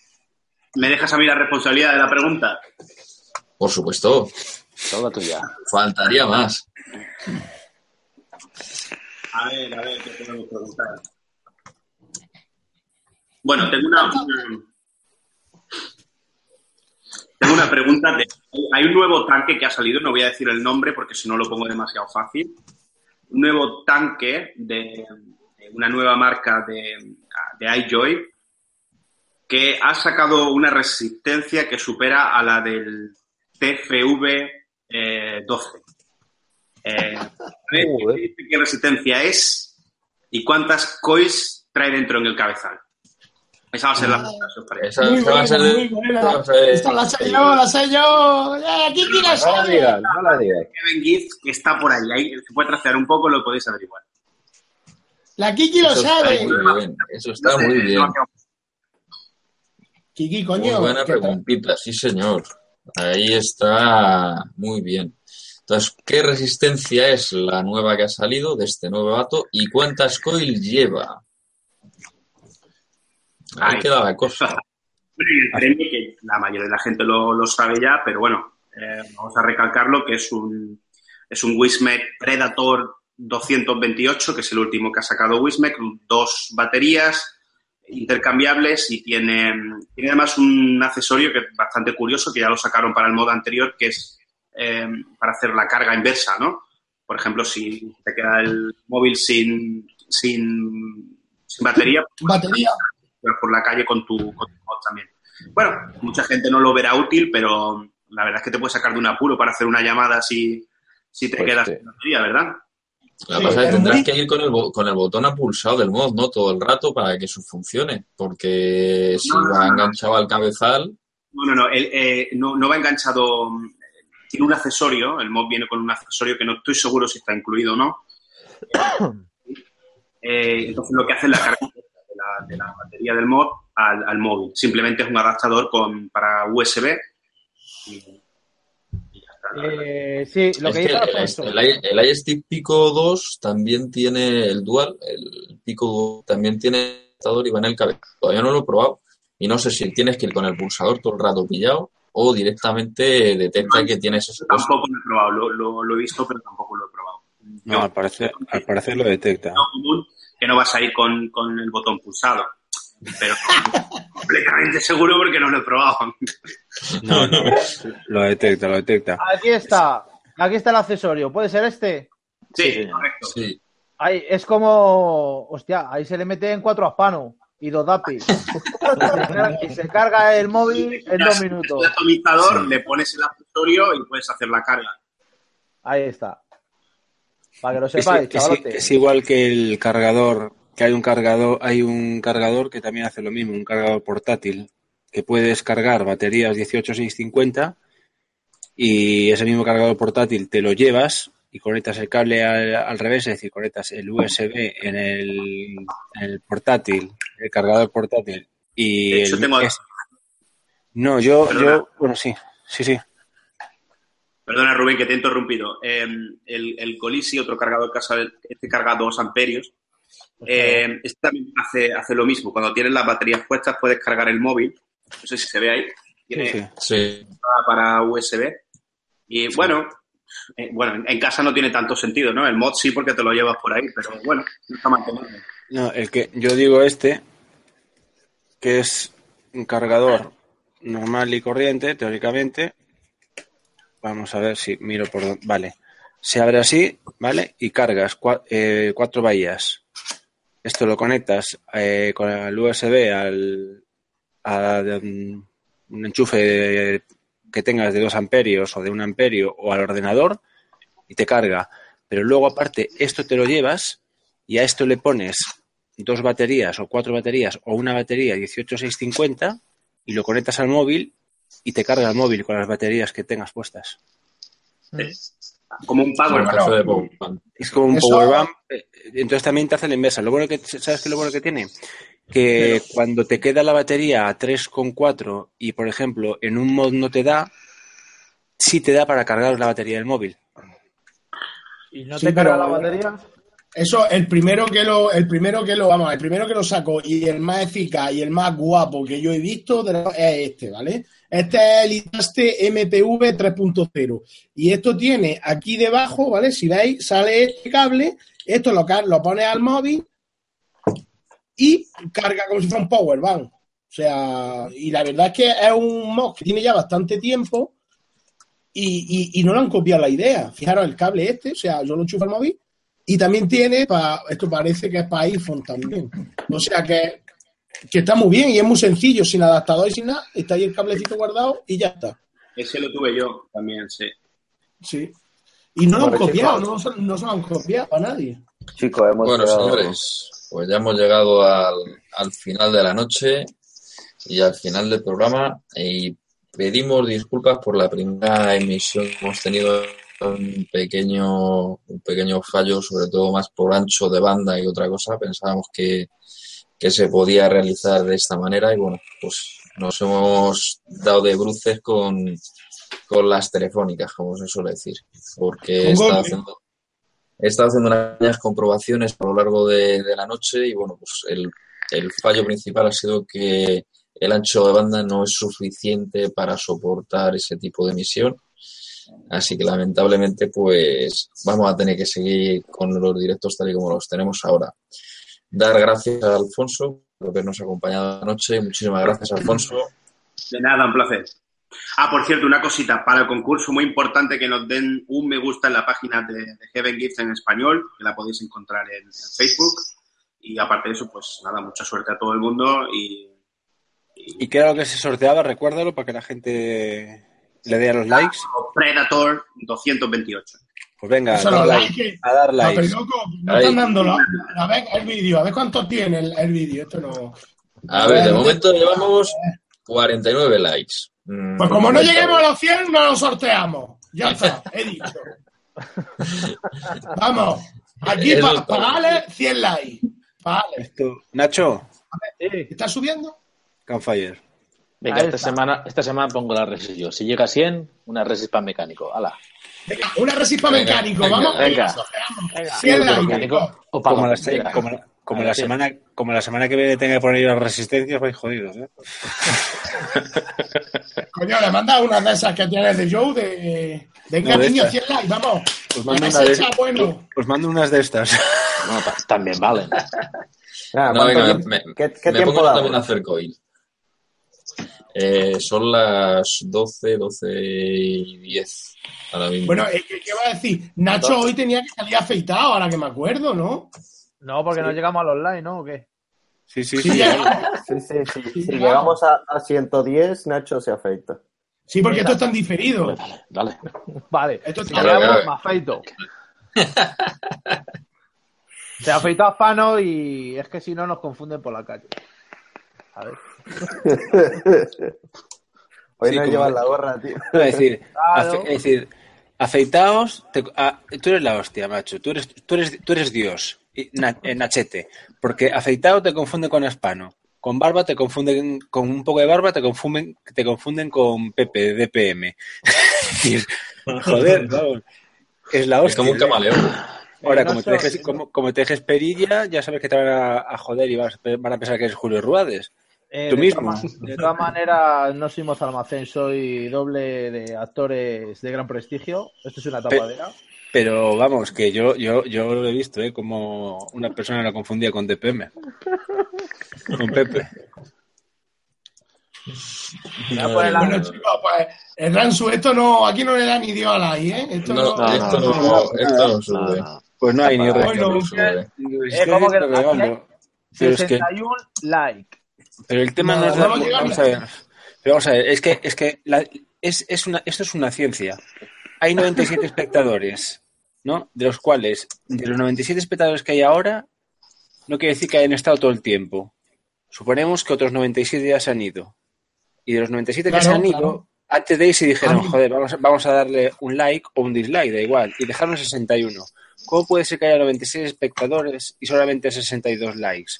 ¿Me dejas a mí la responsabilidad de la pregunta? Por supuesto, Toda tuya. faltaría más. A ver, a ver, ¿qué podemos preguntar? Bueno, tengo una- tengo una pregunta. De, hay un nuevo tanque que ha salido, no voy a decir el nombre porque si no lo pongo demasiado fácil. Un nuevo tanque de, de una nueva marca de, de iJoy que ha sacado una resistencia que supera a la del TFV eh, 12. Eh, a ver, Joder. ¿qué, qué resistencia es y cuántas coils trae dentro en el cabezal? Esa va a ser la parece. Esa, Muy esa va a ser buena, muy buena. Esta la sé yo, la sé yo. Eh, ¿Quién No la digas, no la digas. Kevin Gibbs, que está por ahí. ahí se puede trastear un poco, lo podéis averiguar. La Kiki lo Eso está sabe. muy bien. Eso está No sé, muy bien. Kiki, Muy coño. buena ¿qué tal? preguntita, sí señor. Ahí está muy bien. Entonces, ¿qué resistencia es la nueva que ha salido de este nuevo vato y cuántas coils lleva? Ahí queda la cosa. (laughs) Bueno, y el premio, que la mayoría de la gente lo, lo sabe ya, pero bueno, eh, vamos a recalcarlo, que es un, es un Wismec Predator 228, que es el último que ha sacado Wismec, dos baterías intercambiables y tiene, tiene además un accesorio que es bastante curioso, que ya lo sacaron para el modo anterior, que es eh, para hacer la carga inversa, ¿no? Por ejemplo, si te queda el móvil sin, sin, sin batería, Batería. Vas por la calle con tu, con tu mod también. Bueno, mucha gente no lo verá útil, pero la verdad es que te puede sacar de un apuro para hacer una llamada si, si te Pues quedas sí. sin batería, ¿verdad? La Sí, cosa es que tendrás que ir con el, bo- con el botón apulsado del mod, ¿no? Todo el rato para que eso funcione. Porque si No, va no, no. enganchado al cabezal, No, no, no, él, eh, no, no va enganchado, tiene un accesorio, el mod viene con un accesorio que no estoy seguro si está incluido o no. (coughs) Eh, entonces lo que hace es la carga de la, batería del mod al, al móvil. Simplemente es un adaptador con, para USB y, y ya está. la verdad. Eh, sí, lo es que el, el, el iStick Pico 2 también tiene el Dual, el Pico 2 también tiene adaptador y va en el cabezal. Todavía no lo he probado y no sé si tienes que ir con el pulsador todo el rato pillado o directamente detecta que tienes ese. Tampoco lo he probado, lo, lo- lo he visto, pero tampoco lo he probado. No, Yo- al parecer, al parecer lo detecta. no común que no vas a ir con, con el botón pulsado. Pero completamente seguro porque no lo he probado. No, no, lo detecta, lo detecta. Aquí está. Aquí está el accesorio. ¿Puede ser este? Sí, correcto. Sí, Ahí, es como. Hostia, ahí se le mete en cuatro aspano y dos DAPI. (laughs) y se carga el móvil en dos minutos. El atomizador, le pones el accesorio y puedes hacer la carga. Ahí está. Para que lo Es, sepáis, es- es igual que el cargador, que hay un cargador, hay un cargador que también hace lo mismo, un cargador portátil, que puedes cargar baterías 18650 y ese mismo cargador portátil te lo llevas y conectas el cable al, revés, es decir, conectas el USB en el, en el portátil, el cargador portátil y el- tengo- es- no, yo, Perdona. yo, bueno, sí, sí, sí. Perdona, Rubén, que te he interrumpido. Eh, el, el Colisi, otro cargador que ha- este carga 2 amperios. Eh, este también hace, hace lo mismo. Cuando tienes las baterías puestas, puedes cargar el móvil. No sé si se ve ahí. Tiene Sí, para USB. Y bueno, eh, bueno, en, casa no tiene tanto sentido, ¿no? El mod sí porque te lo llevas por ahí, pero bueno, no está mal. No, el que yo digo este, que es un cargador normal y corriente, teóricamente. Vamos a ver si miro por dónde. Vale. Se abre así, ¿vale? Y cargas cua- eh, cuatro bahías. Esto lo conectas eh, con el USB al a mm, un enchufe que tengas de 2 amperios o de 1 amperio o al ordenador y te carga. Pero luego aparte esto te lo llevas y a esto le pones dos baterías o cuatro baterías o una batería 18650 y lo conectas al móvil y te carga el móvil con las baterías que tengas puestas. Como un power bank. caso de Powerbank. Es como un Eso- powerbank. eh, Entonces también te hace la inversa. Lo bueno que, ¿Sabes qué es lo bueno que tiene? Que cuando te queda la batería a 3,4 y, por ejemplo, en un mod no te da, sí te da para cargar la batería del móvil. ¿Y no Sí, te carga pero- la batería? Eso, el primero que lo, el primero que lo, vamos, el primero que lo saco y el más eficaz y el más guapo que yo he visto es este, ¿vale? Este es el Itaste MPV 3.0. Y esto tiene aquí debajo, ¿vale? Si veis, sale este cable, esto lo, lo pones al móvil y carga como si fuera un power bank. O sea, y la verdad es que es un mod que tiene ya bastante tiempo y, y- no le han copiado la idea. Fijaros el cable este, o sea, yo lo enchufo al móvil y también tiene, para esto parece que es para iPhone también. O sea que, que está muy bien y es muy sencillo, sin adaptador y sin nada. Está ahí el cablecito guardado y ya está. Ese lo tuve yo también, sí. Sí. Y no lo han copiado, no, se- no se lo han copiado a nadie. Chicos, hemos Bueno, llegado- señores, pues ya hemos llegado al, al final de la noche y al final del programa y pedimos disculpas por la primera emisión que hemos tenido un pequeño, un pequeño fallo, sobre todo más por ancho de banda y otra cosa. Pensábamos que, que se podía realizar de esta manera y bueno, pues nos hemos dado de bruces con, con las telefónicas, como se suele decir, porque he estado haciendo He estado haciendo unas comprobaciones a lo largo de, de la noche y bueno, pues el, el fallo principal ha sido que el ancho de banda no es suficiente para soportar ese tipo de emisión. Así que lamentablemente pues vamos a tener que seguir con los directos tal y como los tenemos ahora. Dar gracias a Alfonso por habernos acompañado anoche. Muchísimas gracias, Alfonso. De nada, un placer. Ah, por cierto, una cosita. Para el concurso, muy importante que nos den un me gusta en la página de, de Heaven Gifts en español, que la podéis encontrar en, en Facebook. Y aparte de eso, pues nada, mucha suerte a todo el mundo y, ¿Y qué era lo que se sorteaba? Recuérdalo para que la gente le dé a los likes. Predator 228. Pues venga, a dar los like, likes. a dar No, pero loco, no Ahí. están dándolo. A ver el vídeo, a ver cuánto tiene el, el vídeo. Esto no. A ver, de momento llevamos 49 likes. Mm, Pues como no lleguemos a los 100, no lo sorteamos. Ya está, he dicho. (laughs) Vamos, aquí para está pagarle 100 likes. Vale. Esto- Nacho, Sí. ¿Está subiendo? Campfire. Venga, esta semana, esta semana pongo la resis yo. Si llega a 100, una resis para mecánico. Hala. Venga, una resispa Venga, mecánico. venga, Vamos, venga. sorteamos. Venga. 100 likes. Mecánico o para Como la, como, como semana, como la semana que viene tenga que poner yo las resistencias, vais jodidos, ¿eh? (laughs) Coño, le manda una de esas que tienes de Joe de. Venga, niño, estas. 100 likes, vamos. Os mando, una de, bueno. os mando unas de estas. No, ta- también valen. Ah, No, ¿cuánto venga, tiempo- me, ¿Qué, qué me tiempo pongo damos? también a hacer coil. Eh, son las 12, 12 y 10 ahora mismo. Bueno, eh, ¿qué, qué va a decir? Nacho hoy tenía que salir afeitado, ahora que me acuerdo, ¿no? No, porque no llegamos al online, ¿no? ¿O qué? Sí, sí, Sí, sí. Sí, sí, sí. Sí, Si claro. llegamos a, a 110, Nacho se afeita. sí porque esto está en diferido. Dale, dale. Vale. Esto Claro, llegamos, me afeito. (laughs) Se ha afeitado a Fano y es que si no nos confunden por la calle. A ver. (laughs) Hoy Sí, no llevas la gorra, tío. (laughs) Es decir, (laughs) Claro. es decir, afeitaos, te- a- tú eres la hostia, macho. Tú eres, tú eres, tú eres Dios, y na- eh, Nachete. Porque afeitado te confunde con Aspano. Con barba te confunden, con un poco de barba te confunden, te confunden con Pepe, DPM. Es decir, Joder, vamos. Es la Es hostia. como un ¿eh? camaleón. Ahora, Eh, como, te dejes, como, como te dejes perilla, ya sabes que te van a, a joder y vas- van a pensar que eres Julio Ruades. Eh, Tú de mismo. todas De todas maneras, no soy Moza Almacén, soy doble de actores de gran prestigio. Esto es una tapadera. Pero vamos, que yo, yo, yo lo he visto, ¿eh? Como una persona la confundía con DPM. Con Pepe. Bueno, lado- chicos, pues el Ransu, esto no, aquí no le da ni Dios a la I, ¿eh? Esto No, no, esto no, esto no sube. Pues no hay ni Esto Bueno, no sube. Eh, ¿cómo que no? Pero, Aquí hay pero es que, 61 like. Pero el tema No, no, es la- vamos a ver. Pero vamos a ver, es que, es que la- es, es una, esto es una ciencia. Hay 97 espectadores, ¿no? De los cuales, de los 97 espectadores que hay ahora, no quiere decir que hayan estado todo el tiempo. Suponemos que otros 97 ya se han ido. Y de los 97 que Claro, se han ido, claro. antes de irse dijeron, A mí- joder, vamos, a- vamos a darle un like o un dislike, da igual. Y dejaron 61. ¿Cómo puede ser que haya 96 espectadores y solamente 62 likes?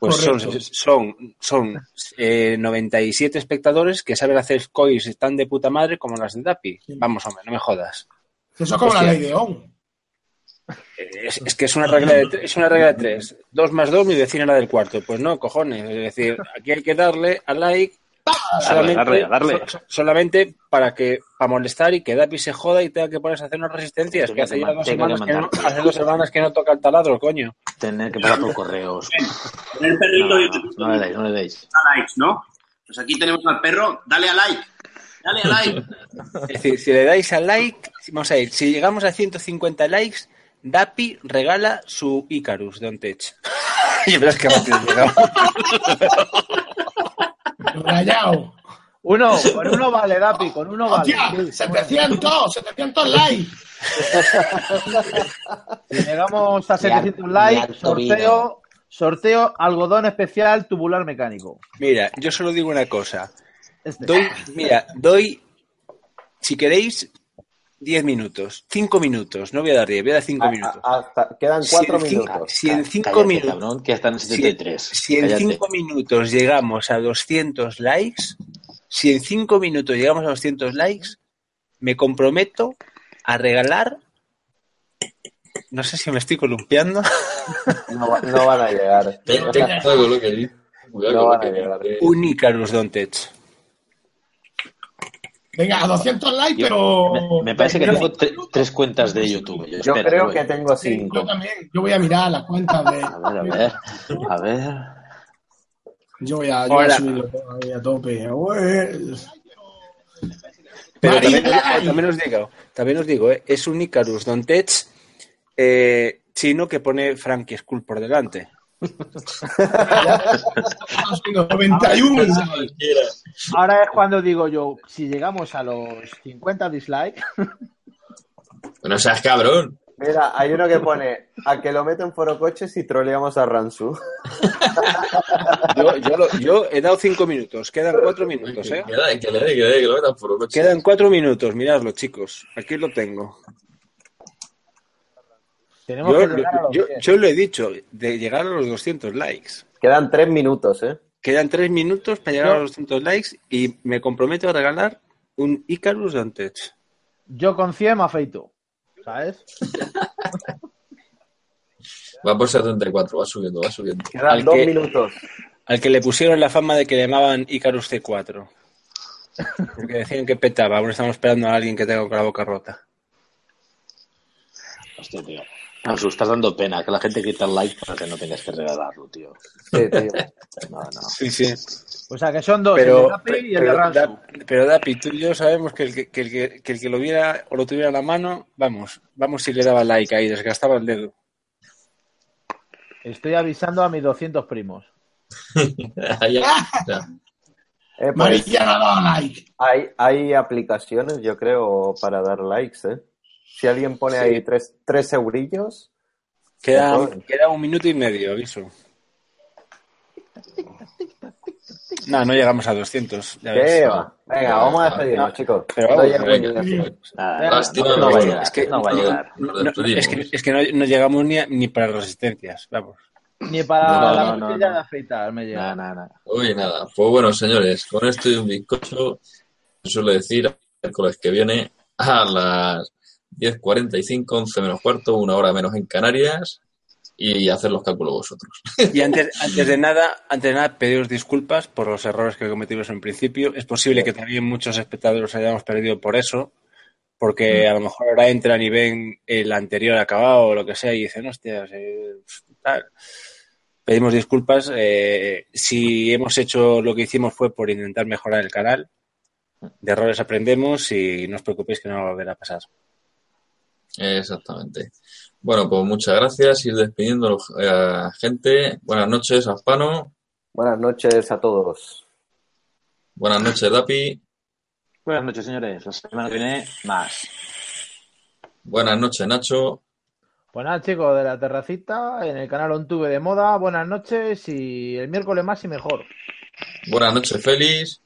Pues son, Correcto. son, son eh, 97 espectadores que saben hacer coins están de puta madre como las de Dapi. Vamos, hombre, no me jodas. Eso es como la Hostia. ley de On. Es, es que es una regla de tre- es una regla de tres. Dos más dos, mi vecina la del cuarto. Pues no, cojones. Es decir, aquí hay que darle al like solamente, darle, darle. so- solamente para que para molestar y que Dapi se joda y tenga que ponerse a hacer unas resistencias. Que hace que ya man- dos semanas que no, mandar. hace dos semanas que no toca el taladro, coño. Tener que pasar por correos. El perrito No, y no, no le deis, no le deis. likes, ¿no? Pues aquí tenemos al perro, dale a like. Dale a like. (laughs) Es decir, si le dais al like, vamos a ir, si llegamos a 150 likes, Dapi regala su Icarus de Ontech. (laughs) y verás que rápido llegamos. (laughs) Rayado. Uno, con uno vale, Dapi, con uno vale. Hostia, 700, 700 likes. (laughs) Si llegamos a Y 700 al- likes, sorteo, sorteo algodón especial tubular mecánico. Mira, yo solo digo una cosa. Este. Doy, mira, doy, si queréis, 10 minutos, 5 minutos, no voy a dar 10, voy a dar 5 A- minutos. a- hasta- quedan Si cuatro en cinco- minutos. Si en 5 Cállate, minutos, cabrón, que están en si, 73. si en Cállate. 5 minutos llegamos a 200 likes, si en 5 minutos llegamos a 200 likes, me comprometo a regalar, no sé si me estoy columpiando, (laughs) No, va- no van a llegar. Ten- ten. Cuidado No van a llegar. un Icarus Dontech. Venga, a 200 likes, Yo- pero. me, me parece que pero- tengo tre- tres cuentas de YouTube. Yo, creo que tengo cinco. yo también. Yo voy a mirar las cuentas de. A ver, a ver. A ver. Yo voy a, yo voy a Ahora- subirlo ahí a tope. Pero también, os digo, también os digo, ¿eh? es un Icarus Dontech eh, chino que pone Frankie Skull por delante. Estamos subiendo 91 mensajes. Ahora es cuando digo yo, si llegamos a los 50 dislikes, (laughs) No seas cabrón. Mira, hay uno que pone a que lo meto en foro coches y troleamos a Ransu. (laughs) Yo, yo, lo- yo he dado cinco minutos, quedan cuatro minutos, ¿eh? Que que que lo metan. Quedan cuatro minutos, miradlo, chicos. Aquí lo tengo. Tenemos Yo, que llegar a los yo- 100. yo lo he dicho, de llegar a los 200 likes. Quedan tres minutos, ¿eh? Quedan tres minutos para llegar Yo- a los 200 likes y me comprometo a regalar un Icarus Dontech. Yo con 100 me afeito. ¿Sabes? (laughs) Va por 74, va subiendo, va subiendo. Quedan Al dos que- minutos. Al que le pusieron la fama de que le llamaban Icarus C4. Porque decían que petaba. Aún estamos esperando a alguien que tenga con la boca rota. Hostia, tío. Nos estás dando pena que la gente quita el like para que no tengas que regalarlo, tío. Sí, tío. (laughs) No, no. Sí, sí. O sea que son dos, el de Pero, Dapi y el de pero, Ransu. Da- pero Dapi, tú y yo sabemos que el que, que el que, que el que lo viera o lo tuviera en la mano, vamos, vamos si le daba like ahí, desgastaba el dedo. Estoy avisando a mis 200 primos. (laughs) Eh, pues, Marilla no ha dado like. hay, hay aplicaciones, yo creo, para dar likes, ¿eh? Si alguien pone Sí. ahí tres, tres eurillos, Queda, queda un minuto y medio, aviso. No, no llegamos a 200. Ya ¿Qué ves. va? Venga, vamos a despedirnos, chicos. Pero No vamos, llegamos venga. ni a 100. Nada, Lástima, no va a pero llegar. es que- no va a llegar. Es que, es que no, no llegamos ni, a- ni para resistencias. Vamos. Ni para No, la no, no, costilla no. de afeitar me llega. Nada, nada, nada. Uy, nada. Pues bueno, señores, con esto y un bizcocho, suele decir, el miércoles que viene a las 10.45, 11 menos cuarto, una hora menos en Canarias, y hacer los cálculos vosotros. Y antes, (laughs) antes de nada, antes de nada, pediros disculpas por los errores que cometimos en principio. Es posible que también muchos espectadores hayamos perdido por eso, porque a lo mejor ahora entran y ven el anterior acabado o lo que sea y dicen, hostias, eh, tal. Pedimos disculpas. eh, si hemos hecho lo que hicimos fue por intentar mejorar el canal. De errores aprendemos y no os preocupéis que no va a volver a pasar. Exactamente. Bueno, pues muchas gracias. Ir despidiendo a la gente. Buenas noches, Aspano. Buenas noches a todos. Buenas noches, Dapi. Buenas noches, señores. La semana que viene, más. Buenas noches, Nacho. Pues nada, chicos, de la terracita, en el canal OnTube de moda, buenas noches y el miércoles más y mejor. Buenas noches, Félix.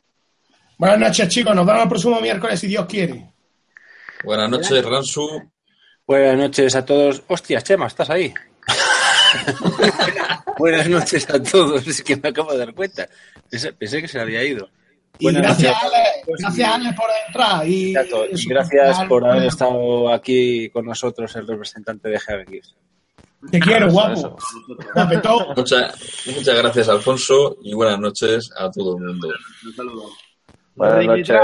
Buenas noches, chicos. Nos vemos el próximo miércoles, si Dios quiere. Buenas noches, Ransu. Buenas noches a todos. Hostias, Chema, ¿estás ahí? (laughs) Buenas noches a todos. Es que me acabo de dar cuenta. Pensé, pensé que se había ido. Y gracias, noches. Ale, gracias, Ale, por entrar. Y, Exacto, y eso, gracias por haber estado aquí con nosotros, el representante de GeoGeeks. Te quiero, guapo. Muchas, muchas gracias, Alfonso, y buenas noches a todo el mundo. Un saludo. Buenas noches.